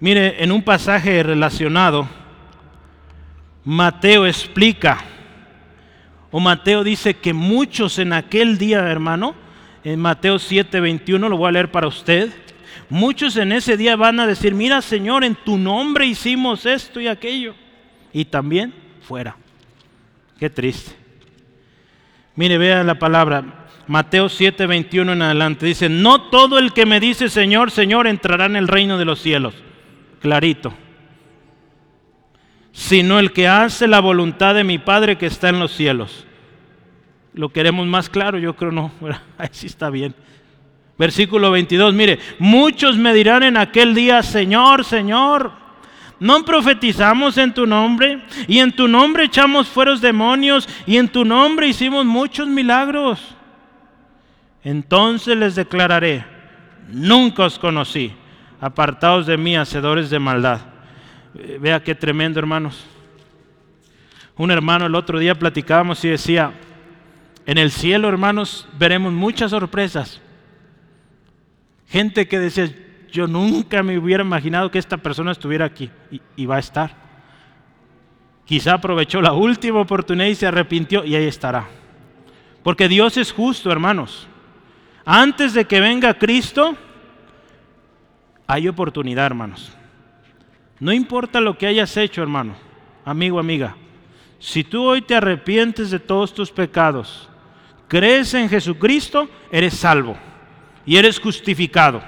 Mire, en un pasaje relacionado, Mateo explica, o Mateo dice que muchos en aquel día, hermano, en Mateo 7, 21, lo voy a leer para usted, muchos en ese día van a decir, mira Señor, en tu nombre hicimos esto y aquello, y también fuera. Qué triste. Mire, vea la palabra, Mateo 7, 21 en adelante, dice, no todo el que me dice Señor, Señor, entrará en el reino de los cielos. Clarito sino el que hace la voluntad de mi Padre que está en los cielos. Lo queremos más claro, yo creo no, ahí sí está bien. Versículo 22, mire, muchos me dirán en aquel día, Señor, Señor, ¿no profetizamos en tu nombre? Y en tu nombre echamos fueros demonios y en tu nombre hicimos muchos milagros. Entonces les declararé, nunca os conocí, apartados de mí, hacedores de maldad. Eh, vea qué tremendo, hermanos. Un hermano el otro día platicábamos y decía, en el cielo, hermanos, veremos muchas sorpresas. Gente que decía, yo nunca me hubiera imaginado que esta persona estuviera aquí y, y va a estar. Quizá aprovechó la última oportunidad y se arrepintió y ahí estará. Porque Dios es justo, hermanos. Antes de que venga Cristo, hay oportunidad, hermanos. No importa lo que hayas hecho, hermano, amigo, amiga. Si tú hoy te arrepientes de todos tus pecados, crees en Jesucristo, eres salvo y eres justificado.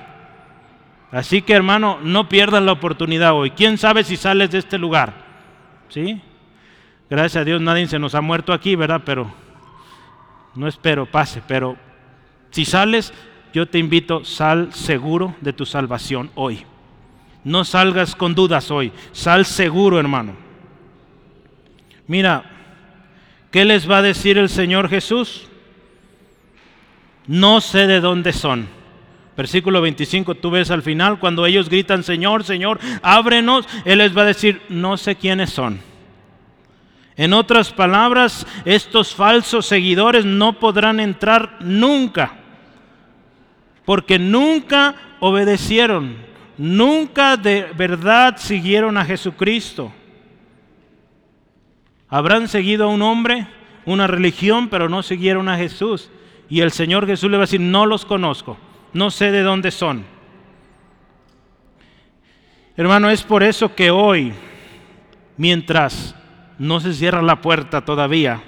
Así que, hermano, no pierdas la oportunidad hoy. ¿Quién sabe si sales de este lugar? ¿Sí? Gracias a Dios nadie se nos ha muerto aquí, ¿verdad? Pero no espero pase, pero si sales, yo te invito, sal seguro de tu salvación hoy. No salgas con dudas hoy, sal seguro, hermano. Mira, ¿qué les va a decir el Señor Jesús? No sé de dónde son. Versículo 25, tú ves al final, cuando ellos gritan, Señor, Señor, ábrenos, Él les va a decir, no sé quiénes son. En otras palabras, estos falsos seguidores no podrán entrar nunca, porque nunca obedecieron, nunca de verdad siguieron a Jesucristo. Habrán seguido a un hombre, una religión, pero no siguieron a Jesús. Y el Señor Jesús le va a decir, no los conozco, no sé de dónde son. Hermano, es por eso que hoy, mientras no se cierra la puerta todavía,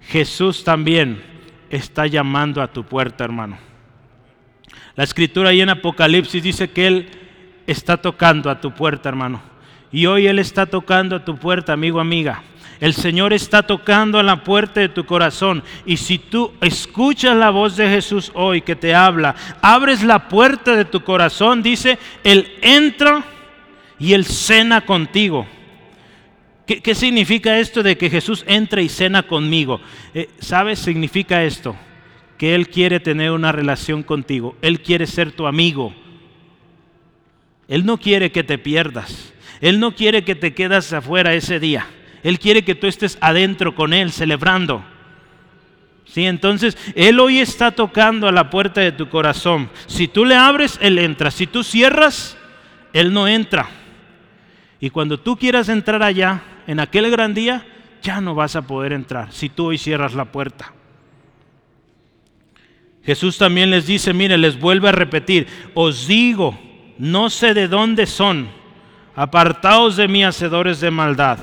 Jesús también está llamando a tu puerta, hermano. La escritura ahí en Apocalipsis dice que Él está tocando a tu puerta, hermano. Y hoy Él está tocando a tu puerta, amigo, amiga. El Señor está tocando a la puerta de tu corazón. Y si tú escuchas la voz de Jesús hoy que te habla, abres la puerta de tu corazón, dice, Él entra y Él cena contigo. ¿Qué, significa esto de que Jesús entra y cena conmigo? Eh, ¿Sabes? Significa esto, que Él quiere tener una relación contigo. Él quiere ser tu amigo. Él no quiere que te pierdas. Él no quiere que te quedas afuera ese día. Él quiere que tú estés adentro con Él, celebrando. Sí, entonces Él hoy está tocando a la puerta de tu corazón. Si tú le abres, Él entra. Si tú cierras, Él no entra. Y cuando tú quieras entrar allá, en aquel gran día, ya no vas a poder entrar si tú hoy cierras la puerta. Jesús también les dice, mire, les vuelve a repetir, os digo, no sé de dónde son, apartaos de mí, hacedores de maldad.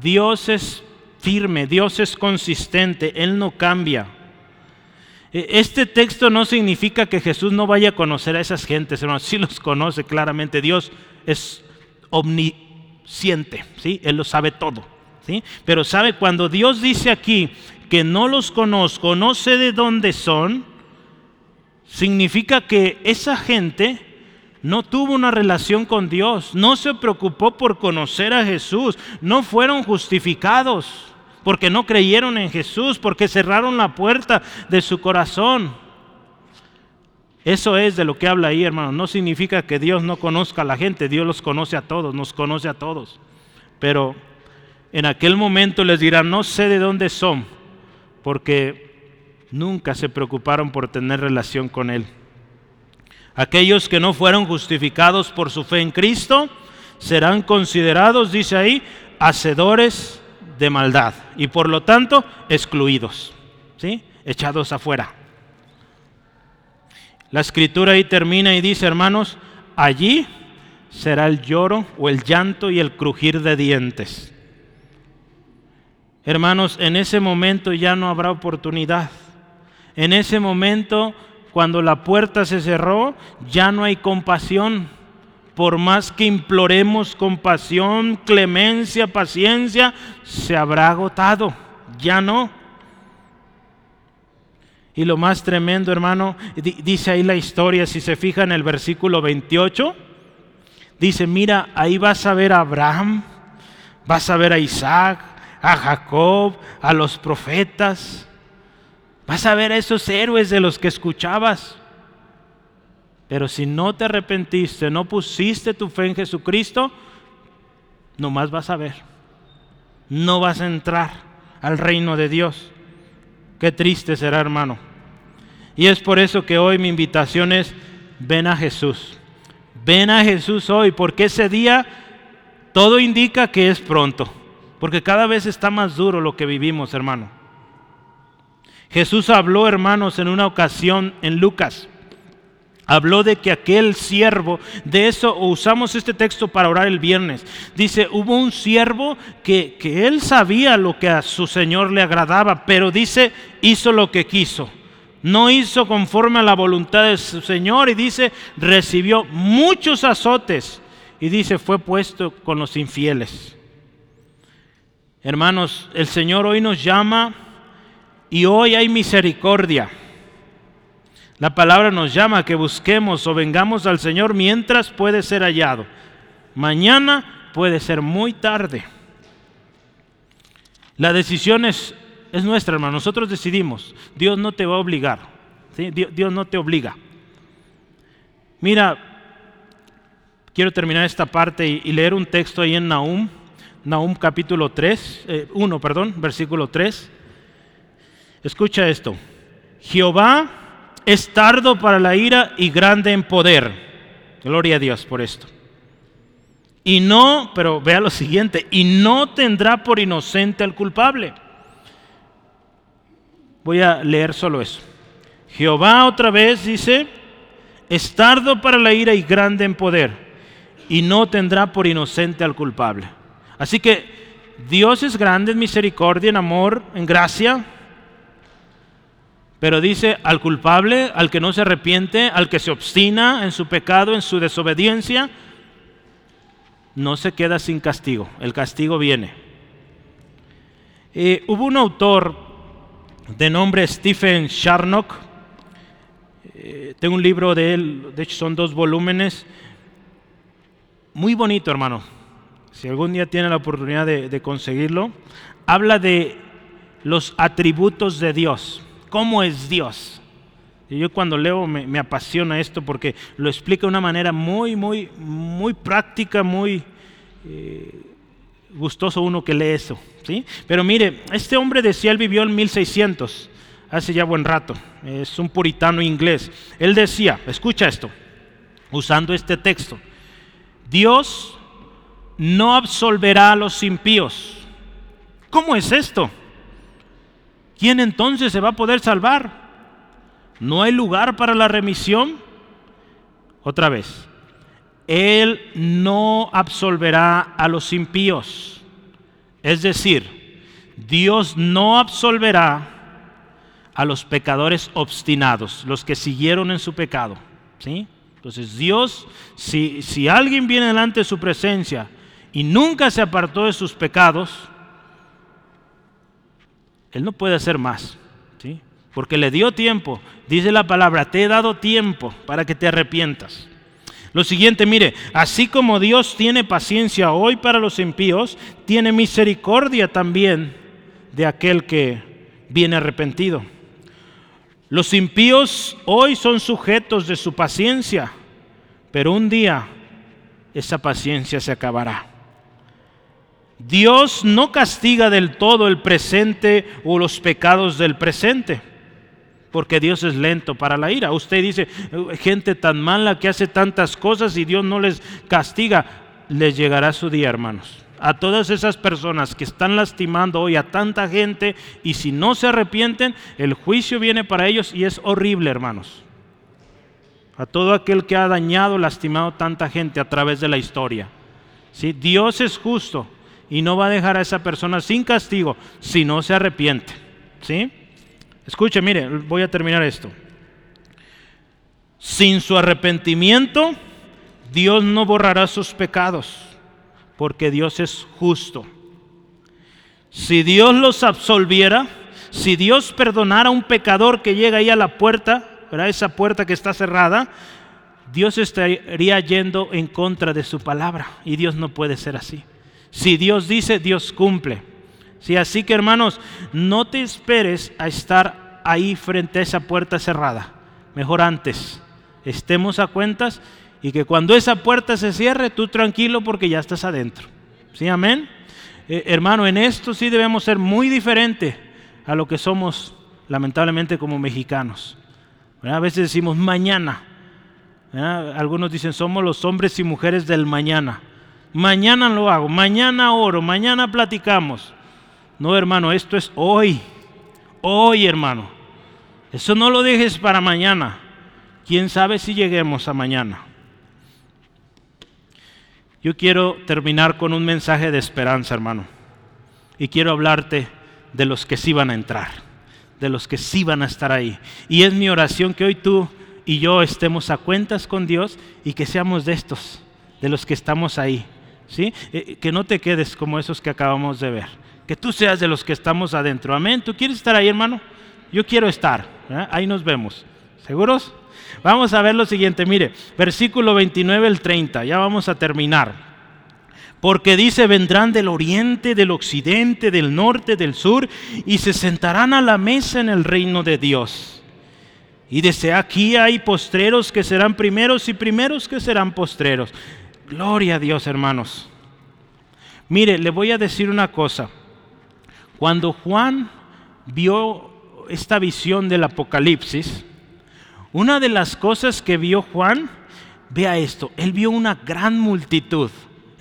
Dios es firme, Dios es consistente, Él no cambia. E, este texto no significa que Jesús no vaya a conocer a esas gentes, hermanos, sí los conoce claramente, Dios es omnisciente, ¿sí? Él lo sabe todo, ¿sí? Pero sabe, cuando Dios dice aquí que no los conozco, no sé de dónde son, significa que esa gente no tuvo una relación con Dios, no se preocupó por conocer a Jesús, no fueron justificados porque no creyeron en Jesús, porque cerraron la puerta de su corazón. Eso es de lo que habla ahí, hermano. No significa que Dios no conozca a la gente, Dios los conoce a todos, nos conoce a todos. Pero en aquel momento les dirá, no sé de dónde son, porque nunca se preocuparon por tener relación con Él. Aquellos que no fueron justificados por su fe en Cristo serán considerados, dice ahí, hacedores de maldad y por lo tanto excluidos, ¿sí? echados afuera. La escritura ahí termina y dice, hermanos, allí será el lloro o el llanto y el crujir de dientes. Hermanos, en ese momento ya no habrá oportunidad. En ese momento cuando la puerta se cerró, ya no hay compasión. Por más que imploremos compasión, clemencia, paciencia, se habrá agotado. Ya no. Y lo más tremendo, hermano, dice ahí la historia, si se fija en el versículo 28, dice, mira, ahí vas a ver a Abraham, vas a ver a Isaac, a Jacob, a los profetas. Vas a ver a esos héroes de los que escuchabas. Pero si no te arrepentiste, no pusiste tu fe en Jesucristo, nomás vas a ver. No vas a entrar al reino de Dios. Qué triste será, hermano. Y es por eso que hoy mi invitación es, ven a Jesús. Ven a Jesús hoy, porque ese día todo indica que es pronto. Porque cada vez está más duro lo que vivimos, hermano. Jesús habló, hermanos, en una ocasión en Lucas. Habló de que aquel siervo, de eso usamos este texto para orar el viernes. Dice, hubo un siervo que, que él sabía lo que a su Señor le agradaba, pero dice, hizo lo que quiso. No hizo conforme a la voluntad de su Señor y dice, recibió muchos azotes y dice, fue puesto con los infieles. Hermanos, el Señor hoy nos llama y hoy hay misericordia. La palabra nos llama a que busquemos o vengamos al Señor mientras puede ser hallado. Mañana puede ser muy tarde. La decisión es, es nuestra, hermano. Nosotros decidimos. Dios no te va a obligar. Dios, no te obliga. Mira, quiero terminar esta parte y, y leer un texto ahí en Nahum Nahum capítulo 3, 1, eh, perdón, versículo 3. Escucha esto. Jehová es tardo para la ira y grande en poder. Gloria a Dios por esto. Y no, pero vea lo siguiente, y no tendrá por inocente al culpable. Voy a leer solo eso. Jehová otra vez dice, es tardo para la ira y grande en poder, y no tendrá por inocente al culpable. Así que Dios es grande en misericordia, en amor, en gracia, pero dice al culpable, al que no se arrepiente, al que se obstina en su pecado, en su desobediencia, no se queda sin castigo, el castigo viene. Eh, hubo un autor de nombre Stephen Sharnock, eh, tengo un libro de él, de hecho son dos volúmenes, muy bonito hermano, si algún día tiene la oportunidad de, conseguirlo, habla de los atributos de Dios, cómo es Dios. Y yo cuando leo me, apasiona esto porque lo explica de una manera muy, muy, muy práctica, muy eh, gustoso uno que lee eso. ¿sí? Pero mire, este hombre decía, él vivió en 1600, hace ya buen rato, es un puritano inglés. Él decía, escucha esto, usando este texto, Dios no absolverá a los impíos. ¿Cómo es esto? ¿Quién entonces se va a poder salvar? ¿No hay lugar para la remisión? Otra vez, Él no absolverá a los impíos. Es decir, Dios no absolverá a los pecadores obstinados, los que siguieron en su pecado. ¿sí? Entonces Dios, si, si alguien viene delante de su presencia y nunca se apartó de sus pecados, Él no puede hacer más. ¿sí? Porque le dio tiempo. Dice la palabra, te he dado tiempo para que te arrepientas. Lo siguiente, mire, así como Dios tiene paciencia hoy para los impíos, tiene misericordia también de aquel que viene arrepentido. Los impíos hoy son sujetos de su paciencia, pero un día esa paciencia se acabará. Dios no castiga del todo el presente o los pecados del presente, porque Dios es lento para la ira. Usted dice, gente tan mala que hace tantas cosas y Dios no les castiga, les llegará su día, hermanos. A todas esas personas que están lastimando hoy a tanta gente y si no se arrepienten, el juicio viene para ellos y es horrible, hermanos. A todo aquel que ha dañado, lastimado tanta gente a través de la historia. ¿Sí? Dios es justo y no va a dejar a esa persona sin castigo si no se arrepiente. ¿Sí? Escuche, mire, voy a terminar esto. Sin su arrepentimiento, Dios no borrará sus pecados, porque Dios es justo. Si Dios los absolviera, si Dios perdonara a un pecador que llega ahí a la puerta, ¿verdad? esa puerta que está cerrada, Dios estaría yendo en contra de su palabra y Dios no puede ser así. Si Dios dice, Dios cumple. Sí, así que hermanos, no te esperes a estar ahí frente a esa puerta cerrada. Mejor antes, estemos a cuentas y que cuando esa puerta se cierre, tú tranquilo porque ya estás adentro. ¿Sí, amén? Eh, hermano, en esto sí debemos ser muy diferente a lo que somos lamentablemente como mexicanos. A veces decimos mañana. Algunos dicen somos los hombres y mujeres del mañana mañana lo hago, mañana oro, mañana platicamos. No, hermano, esto es hoy, hoy, hermano. Eso no lo dejes para mañana. ¿Quién sabe si lleguemos a mañana? Yo quiero terminar con un mensaje de esperanza, hermano. Y quiero hablarte de los que sí van a entrar, de los que sí van a estar ahí. Y es mi oración que hoy tú y yo estemos a cuentas con Dios y que seamos de estos, de los que estamos ahí. ¿Sí? Eh, que no te quedes como esos que acabamos de ver. Que tú seas de los que estamos adentro. Amén. ¿Tú quieres estar ahí, hermano? Yo quiero estar. Ahí nos vemos. ¿Seguros? Vamos a ver lo siguiente. Mire, versículo 29 el 30. Ya vamos a terminar. Porque dice, vendrán del oriente, del occidente, del norte, del sur, y se sentarán a la mesa en el reino de Dios. Y desde aquí hay postreros que serán primeros y primeros que serán postreros. Gloria a Dios, hermanos. Mire, le voy a decir una cosa. Cuando Juan vio esta visión del Apocalipsis, una de las cosas que vio Juan, vea esto, él vio una gran multitud.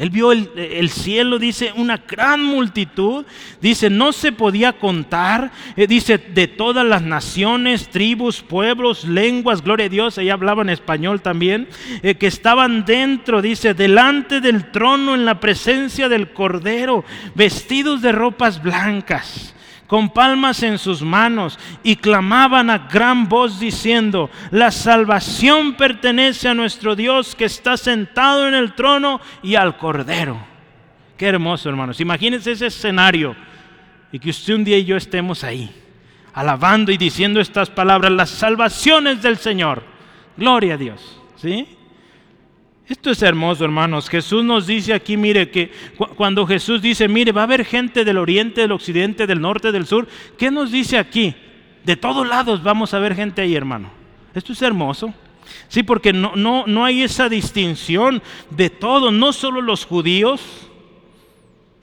Él vio el, cielo, dice, una gran multitud. Dice, no se podía contar. Eh, dice, de todas las naciones, tribus, pueblos, lenguas, gloria a Dios. Ella hablaba en español también. Eh, que estaban dentro, dice, delante del trono en la presencia del Cordero, vestidos de ropas blancas con palmas en sus manos y clamaban a gran voz diciendo, la salvación pertenece a nuestro Dios que está sentado en el trono y al Cordero. Qué hermoso, hermanos. Imagínense ese escenario y que usted un día y yo estemos ahí, alabando y diciendo estas palabras, las salvaciones del Señor. Gloria a Dios. ¿Sí? Esto es hermoso, hermanos. Jesús nos dice aquí, mire, que cuando Jesús dice, mire, va a haber gente del oriente, del occidente, del norte, del sur, ¿qué nos dice aquí? De todos lados vamos a ver gente ahí, hermano. Esto es hermoso. Sí, porque no, no, no hay esa distinción de todo, no solo los judíos,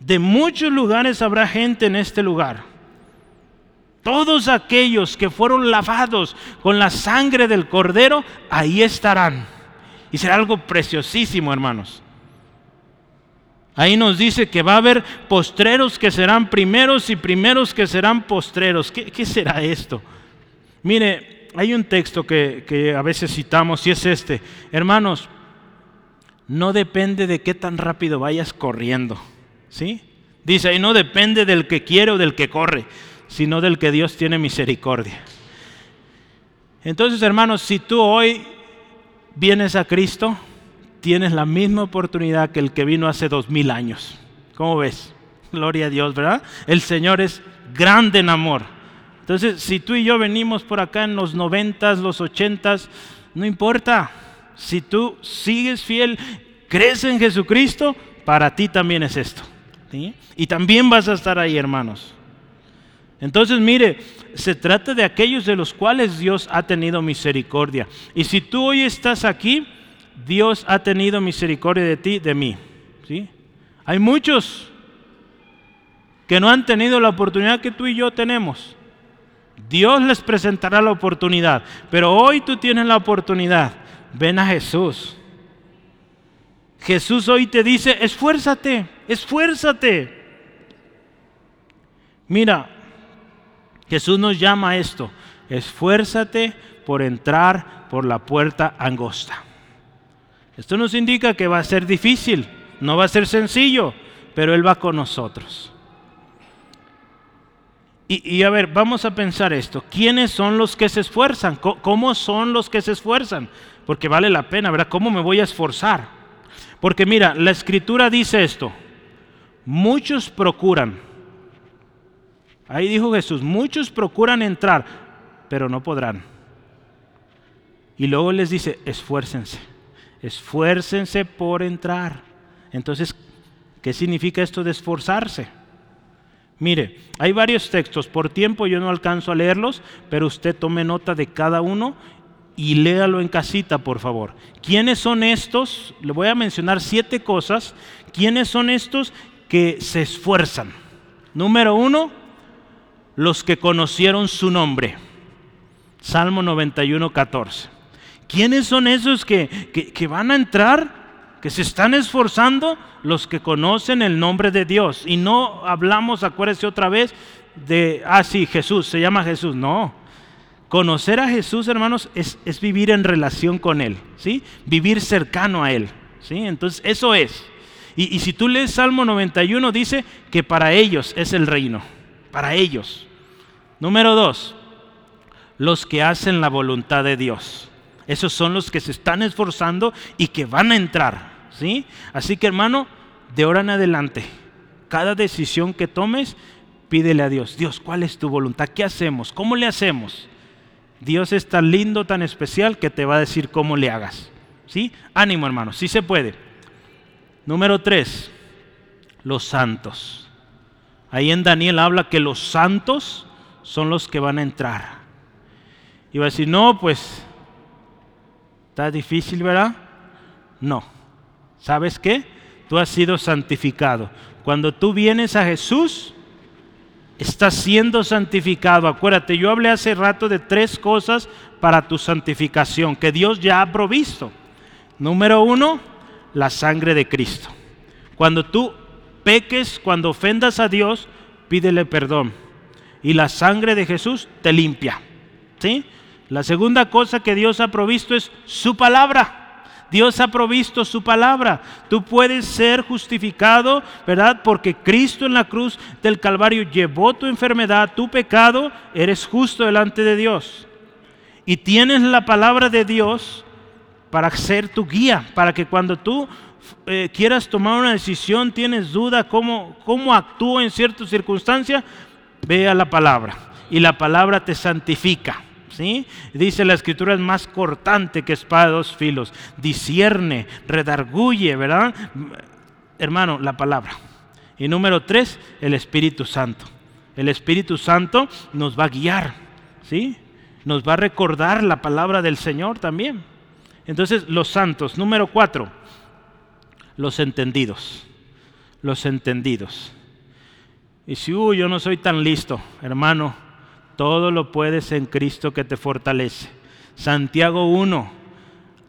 de muchos lugares habrá gente en este lugar. Todos aquellos que fueron lavados con la sangre del cordero, ahí estarán. Y será algo preciosísimo, hermanos. Ahí nos dice que va a haber postreros que serán primeros y primeros que serán postreros. ¿Qué, será esto? Mire, hay un texto que, que a veces citamos y es este. Hermanos, no depende de qué tan rápido vayas corriendo. ¿Sí? Dice ahí, no depende del que quiere o del que corre, sino del que Dios tiene misericordia. Entonces, hermanos, si tú hoy vienes a Cristo, tienes la misma oportunidad que el que vino hace dos mil años. ¿Cómo ves? Gloria a Dios, ¿verdad? El Señor es grande en amor. Entonces, si tú y yo venimos por acá en los noventas, los ochentas, no importa. Si tú sigues fiel, crees en Jesucristo, para ti también es esto. Y también vas a estar ahí, hermanos. Entonces, mire, se trata de aquellos de los cuales Dios ha tenido misericordia. Y si tú hoy estás aquí, Dios ha tenido misericordia de ti, de mí. ¿sí? Hay muchos que no han tenido la oportunidad que tú y yo tenemos. Dios les presentará la oportunidad, pero hoy tú tienes la oportunidad. Ven a Jesús. Jesús hoy te dice, esfuérzate, esfuérzate. Mira, Jesús nos llama a esto, esfuérzate por entrar por la puerta angosta. Esto nos indica que va a ser difícil, no va a ser sencillo, pero Él va con nosotros. Y, a ver, vamos a pensar esto. ¿Quiénes son los que se esfuerzan? ¿Cómo son los que se esfuerzan? Porque vale la pena, ¿verdad? ¿Cómo me voy a esforzar? Porque mira, la escritura dice esto. Muchos procuran, Ahí dijo Jesús, muchos procuran entrar, pero no podrán. Y luego les dice, esfuércense, esfuércense por entrar. Entonces, ¿qué significa esto de esforzarse? Mire, hay varios textos, por tiempo yo no alcanzo a leerlos, pero usted tome nota de cada uno y léalo en casita, por favor. ¿Quiénes son estos? Le voy a mencionar siete cosas. ¿Quiénes son estos que se esfuerzan? Número uno, los que conocieron su nombre. Salmo 91, 14. ¿Quiénes son esos que, que, van a entrar, que se están esforzando? Los que conocen el nombre de Dios. Y no hablamos, acuérdese otra vez, de, ah, sí, Jesús, se llama Jesús. No. Conocer a Jesús, hermanos, es, es vivir en relación con Él, ¿sí? Vivir cercano a Él, ¿sí? Entonces, eso es. Y, y si tú lees Salmo 91, dice que para ellos es el reino, para ellos. Número dos, los que hacen la voluntad de Dios. Esos son los que se están esforzando y que van a entrar. ¿sí? Así que hermano, de ahora en adelante, cada decisión que tomes, pídele a Dios, Dios, ¿cuál es tu voluntad? ¿Qué hacemos? ¿Cómo le hacemos? Dios es tan lindo, tan especial, que te va a decir cómo le hagas. ¿Sí? Ánimo, hermano, sí se puede. Número tres, los santos. Ahí en Daniel habla que los santos son los que van a entrar. Y va a decir, no, pues, está difícil, ¿verdad? No. ¿Sabes qué? Tú has sido santificado. Cuando tú vienes a Jesús, estás siendo santificado. Acuérdate, yo hablé hace rato de tres cosas para tu santificación que Dios ya ha provisto. Número uno, la sangre de Cristo. Cuando tú peques, cuando ofendas a Dios, pídele perdón. Y la sangre de Jesús te limpia. ¿Sí? La segunda cosa que Dios ha provisto es su palabra. Dios ha provisto su palabra. Tú puedes ser justificado, ¿verdad? Porque Cristo en la cruz del Calvario llevó tu enfermedad, tu pecado, eres justo delante de Dios. Y tienes la palabra de Dios para ser tu guía, para que cuando tú eh, quieras tomar una decisión, tienes duda cómo, cómo actúo en ciertas circunstancias, vea la palabra. Y la palabra te santifica. Dice la escritura es más cortante que espada de dos filos, discierne, redarguye, ¿verdad? Hermano, la palabra. Y número tres, el Espíritu Santo. El Espíritu Santo nos va a guiar, ¿sí? Nos va a recordar la palabra del Señor también. Entonces, los santos. Número cuatro, los entendidos. Los entendidos. Y si, yo no soy tan listo, hermano, todo lo puedes en Cristo que te fortalece. Santiago 1.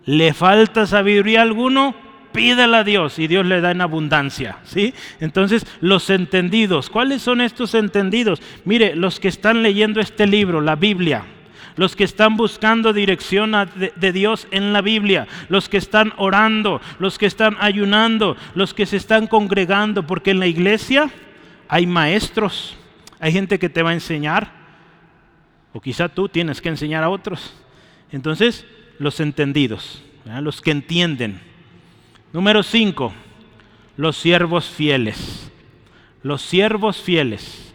¿Le falta sabiduría alguno? Pídela a Dios y Dios le da en abundancia, ¿sí? Entonces, los entendidos, ¿cuáles son estos entendidos? Mire, los que están leyendo este libro, la Biblia, los que están buscando dirección de, Dios en la Biblia, los que están orando, los que están ayunando, los que se están congregando, porque en la iglesia hay maestros, hay gente que te va a enseñar, o quizá tú tienes que enseñar a otros. Entonces, los entendidos, los que entienden. Número 5, los siervos fieles. Los siervos fieles.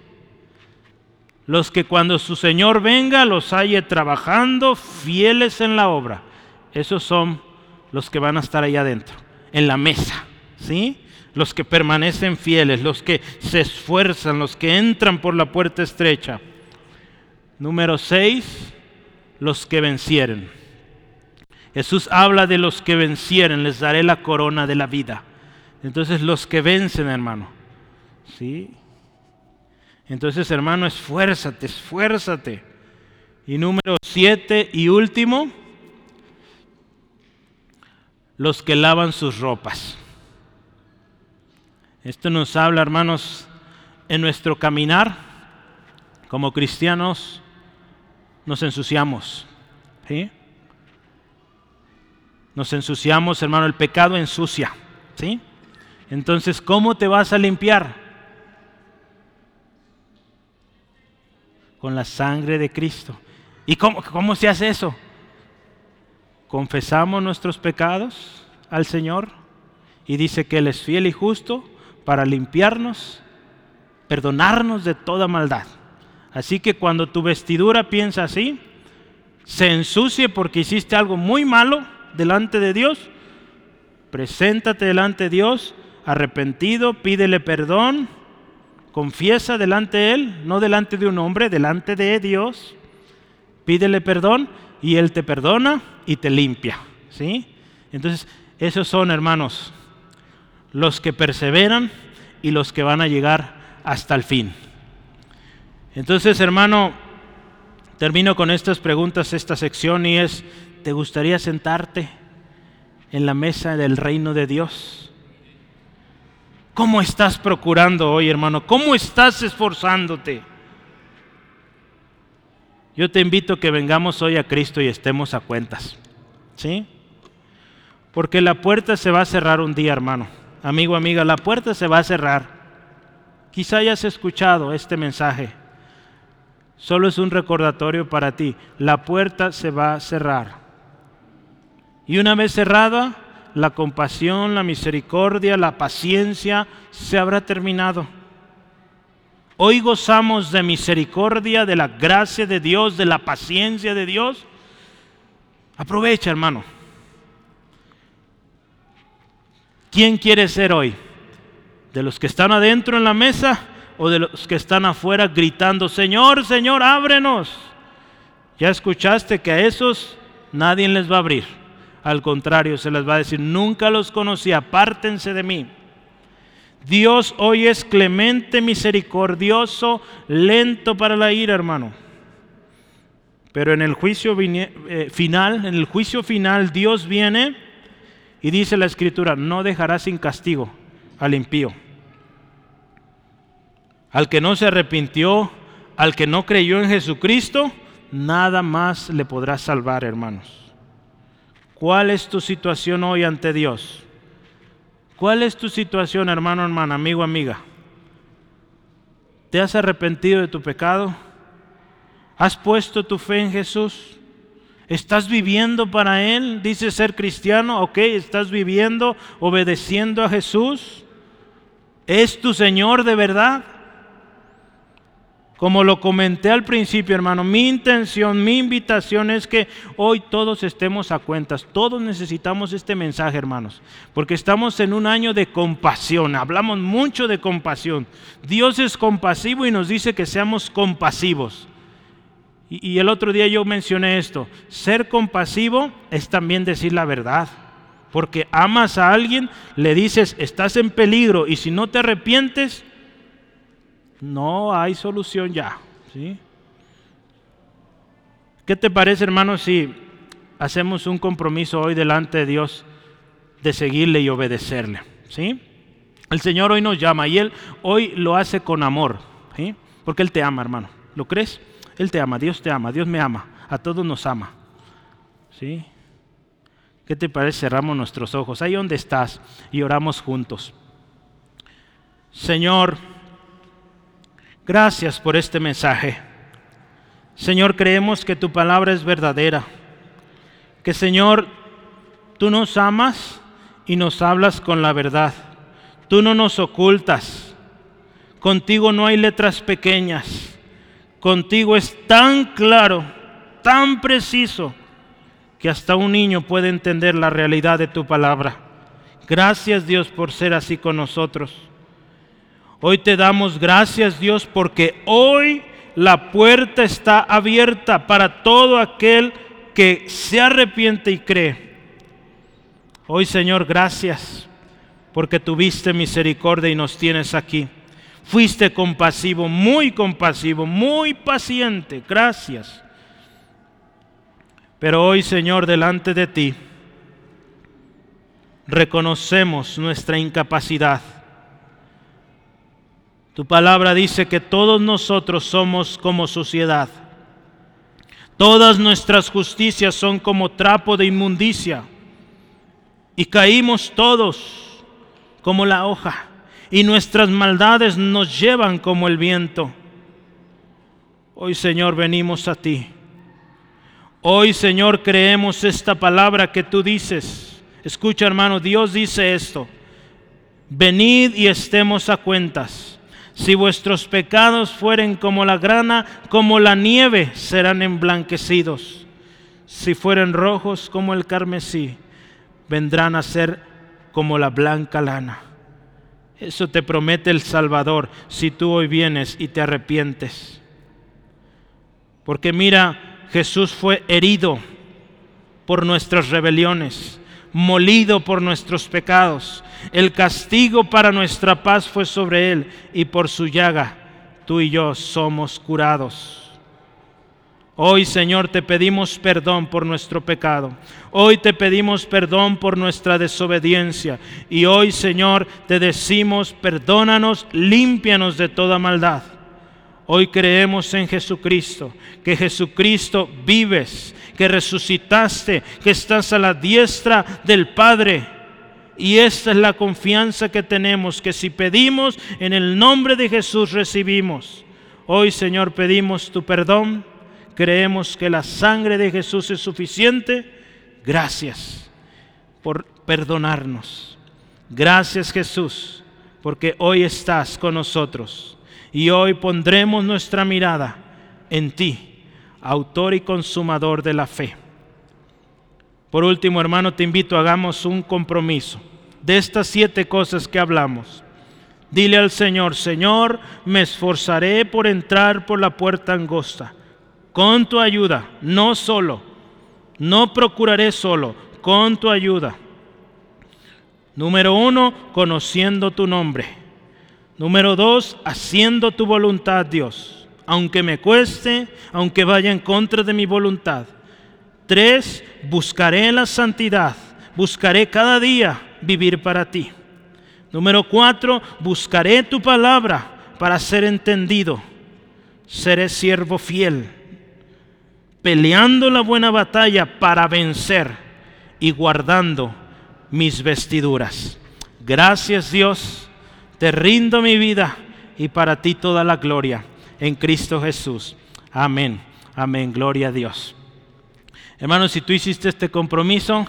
Los que cuando su Señor venga los halle trabajando fieles en la obra. Esos son los que van a estar allá adentro, en la mesa. ¿Sí? Los que permanecen fieles, los que se esfuerzan, los que entran por la puerta estrecha. Número 6, los que vencieren. Jesús habla de los que vencieren, les daré la corona de la vida. Entonces los que vencen, hermano. ¿Sí? Entonces, hermano, esfuérzate, esfuérzate. Y número 7 y último, los que lavan sus ropas. Esto nos habla, hermanos, en nuestro caminar como cristianos nos ensuciamos. ¿sí? Nos ensuciamos, hermano, el pecado ensucia. ¿sí? Entonces, ¿cómo te vas a limpiar? Con la sangre de Cristo. ¿Y cómo, cómo se hace eso? Confesamos nuestros pecados al Señor y dice que Él es fiel y justo para limpiarnos, perdonarnos de toda maldad. Así que cuando tu vestidura piensa así, se ensucie porque hiciste algo muy malo delante de Dios, preséntate delante de Dios arrepentido, pídele perdón, confiesa delante de Él, no delante de un hombre, delante de Dios, pídele perdón y Él te perdona y te limpia. ¿sí? Entonces, esos son, hermanos, los que perseveran y los que van a llegar hasta el fin. Entonces, hermano, termino con estas preguntas, esta sección, y es, ¿te gustaría sentarte en la mesa del reino de Dios? ¿Cómo estás procurando hoy, hermano? ¿Cómo estás esforzándote? Yo te invito a que vengamos hoy a Cristo y estemos a cuentas. ¿Sí? Porque la puerta se va a cerrar un día, hermano. Amigo, amiga, la puerta se va a cerrar. Quizá hayas escuchado este mensaje Solo es un recordatorio para ti. La puerta se va a cerrar. Y una vez cerrada, la compasión, la misericordia, la paciencia se habrá terminado. Hoy gozamos de misericordia, de la gracia de Dios, de la paciencia de Dios. Aprovecha, hermano. ¿Quién quiere ser hoy? ¿De los que están adentro en la mesa o de los que están afuera gritando, Señor, Señor, ábrenos. Ya escuchaste que a esos nadie les va a abrir. Al contrario, se les va a decir, nunca los conocí, apártense de mí. Dios hoy es clemente, misericordioso, lento para la ira, hermano. Pero en el juicio eh, final, en el juicio final, Dios viene y dice la escritura, no dejará sin castigo al impío. Al que no se arrepintió, al que no creyó en Jesucristo, nada más le podrá salvar, hermanos. ¿Cuál es tu situación hoy ante Dios? ¿Cuál es tu situación, hermano, hermana, amigo, amiga? ¿Te has arrepentido de tu pecado? ¿Has puesto tu fe en Jesús? ¿Estás viviendo para Él? Dice ser cristiano, ok, ¿estás viviendo obedeciendo a Jesús? ¿Es tu Señor de verdad? Como lo comenté al principio, hermano, mi intención, mi invitación es que hoy todos estemos a cuentas. Todos necesitamos este mensaje, hermanos, porque estamos en un año de compasión. Hablamos mucho de compasión. Dios es compasivo y nos dice que seamos compasivos. Y, el otro día yo mencioné esto. Ser compasivo es también decir la verdad. Porque amas a alguien, le dices, estás en peligro y si no te arrepientes, no hay solución ya. ¿sí? ¿Qué te parece, hermano, si hacemos un compromiso hoy delante de Dios de seguirle y obedecerle? ¿sí? El Señor hoy nos llama y Él hoy lo hace con amor, porque Él te ama, hermano. ¿Lo crees? Él te ama, Dios te ama, Dios me ama, a todos nos ama. ¿Sí? ¿Qué te parece? Cerramos nuestros ojos, ahí donde estás y oramos juntos. Señor, Gracias por este mensaje. Señor, creemos que tu palabra es verdadera. Que Señor, tú nos amas y nos hablas con la verdad. Tú no nos ocultas. Contigo no hay letras pequeñas. Contigo es tan claro, tan preciso, que hasta un niño puede entender la realidad de tu palabra. Gracias Dios por ser así con nosotros. Hoy te damos gracias Dios porque hoy la puerta está abierta para todo aquel que se arrepiente y cree. Hoy Señor, gracias porque tuviste misericordia y nos tienes aquí. Fuiste compasivo, muy compasivo, muy paciente. Gracias. Pero hoy, Señor, delante de ti, reconocemos nuestra incapacidad tu palabra dice que todos nosotros somos como sociedad. Todas nuestras justicias son como trapo de inmundicia. Y caímos todos como la hoja. Y nuestras maldades nos llevan como el viento. Hoy Señor venimos a ti. Hoy Señor creemos esta palabra que tú dices. Escucha hermano, Dios dice esto. Venid y estemos a cuentas. Si vuestros pecados fueren como la grana, como la nieve, serán emblanquecidos. Si fueren rojos como el carmesí, vendrán a ser como la blanca lana. Eso te promete el Salvador si tú hoy vienes y te arrepientes. Porque mira, Jesús fue herido por nuestras rebeliones, molido por nuestros pecados el castigo para nuestra paz fue sobre él y por su llaga tú y yo somos curados. Hoy, Señor, te pedimos perdón por nuestro pecado. Hoy te pedimos perdón por nuestra desobediencia. Y hoy, Señor, te decimos, perdónanos, límpianos de toda maldad. Hoy creemos en Jesucristo, que Jesucristo vives, que resucitaste, que estás a la diestra del Padre y esta es la confianza que tenemos, que si pedimos en el nombre de Jesús recibimos. Hoy Señor pedimos tu perdón, creemos que la sangre de Jesús es suficiente. Gracias por perdonarnos. Gracias Jesús, porque hoy estás con nosotros y hoy pondremos nuestra mirada en ti, autor y consumador de la fe. Por último, hermano, te invito, hagamos un compromiso de estas siete cosas que hablamos. Dile al Señor, Señor, me esforzaré por entrar por la puerta angosta. Con tu ayuda, no solo. No procuraré solo, con tu ayuda. Número uno, conociendo tu nombre. Número dos, haciendo tu voluntad, Dios, aunque me cueste, aunque vaya en contra de mi voluntad. Tres, buscaré la santidad, buscaré cada día vivir para ti. Número cuatro, buscaré tu palabra para ser entendido. Seré siervo fiel, peleando la buena batalla para vencer y guardando mis vestiduras. Gracias Dios, te rindo mi vida y para ti toda la gloria en Cristo Jesús. Amén, amén, gloria a Dios. Hermanos, si tú hiciste este compromiso,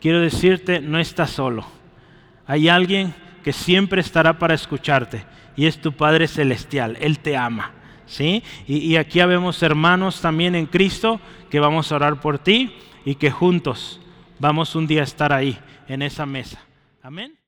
quiero decirte, no estás solo. Hay alguien que siempre estará para escucharte y es tu Padre Celestial. Él te ama. ¿Sí? Y, aquí habemos hermanos también en Cristo que vamos a orar por ti y que juntos vamos un día a estar ahí en esa mesa. Amén.